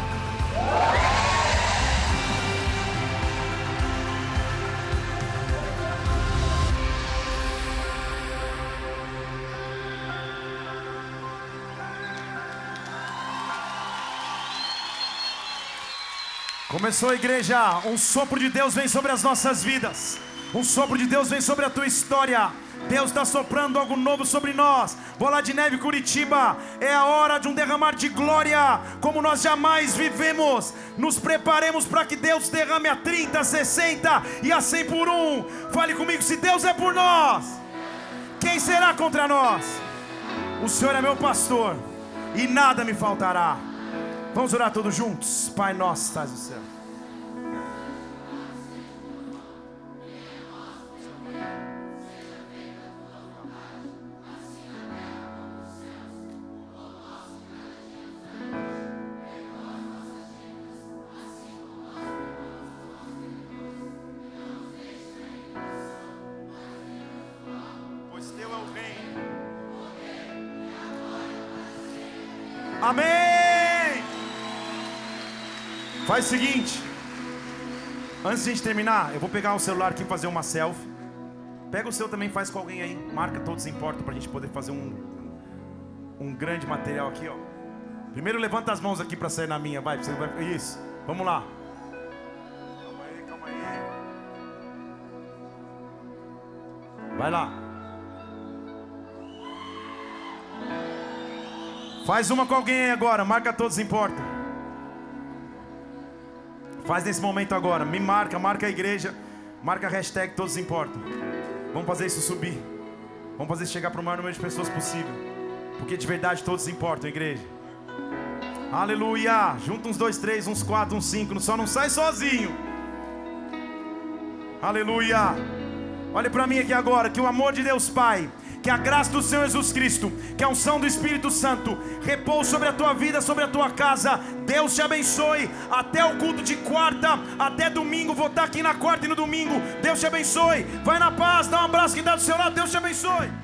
Começou a igreja, um sopro de Deus vem sobre as nossas vidas, um sopro de Deus vem sobre a tua história. Deus está soprando algo novo sobre nós. Bola de Neve Curitiba, é a hora de um derramar de glória, como nós jamais vivemos. Nos preparemos para que Deus derrame a 30, 60 e a 100 por um. Fale comigo, se Deus é por nós, quem será contra nós? O Senhor é meu pastor e nada me faltará. Vamos orar todos juntos. Pai nosso, estás no céu. Faz o seguinte. Antes de a gente terminar, eu vou pegar o celular aqui e fazer uma selfie. Pega o seu também, faz com alguém aí. Marca todos importam para a gente poder fazer um, um grande material aqui, ó. Primeiro levanta as mãos aqui para sair na minha, vai- Isso. Vamos lá. Calma aí, calma aí. Vai lá. Faz uma com alguém aí agora, marca todos importa. Faz nesse momento agora, me marca, marca a igreja, marca a hashtag todos importam. Vamos fazer isso subir. Vamos fazer isso chegar para o maior número de pessoas possível. Porque de verdade todos importam, igreja. Aleluia. Junta uns dois, três, uns quatro, uns cinco. Só não sai sozinho. Aleluia. Olhe para mim aqui agora. Que o amor de Deus Pai, que a graça do Senhor Jesus Cristo, que a unção do Espírito Santo repouse sobre a tua vida, sobre a tua casa. Deus te abençoe. Até o culto de quarta, até domingo. Vou estar aqui na quarta e no domingo. Deus te abençoe. Vai na paz. Dá um abraço que dá do seu lado. Deus te abençoe.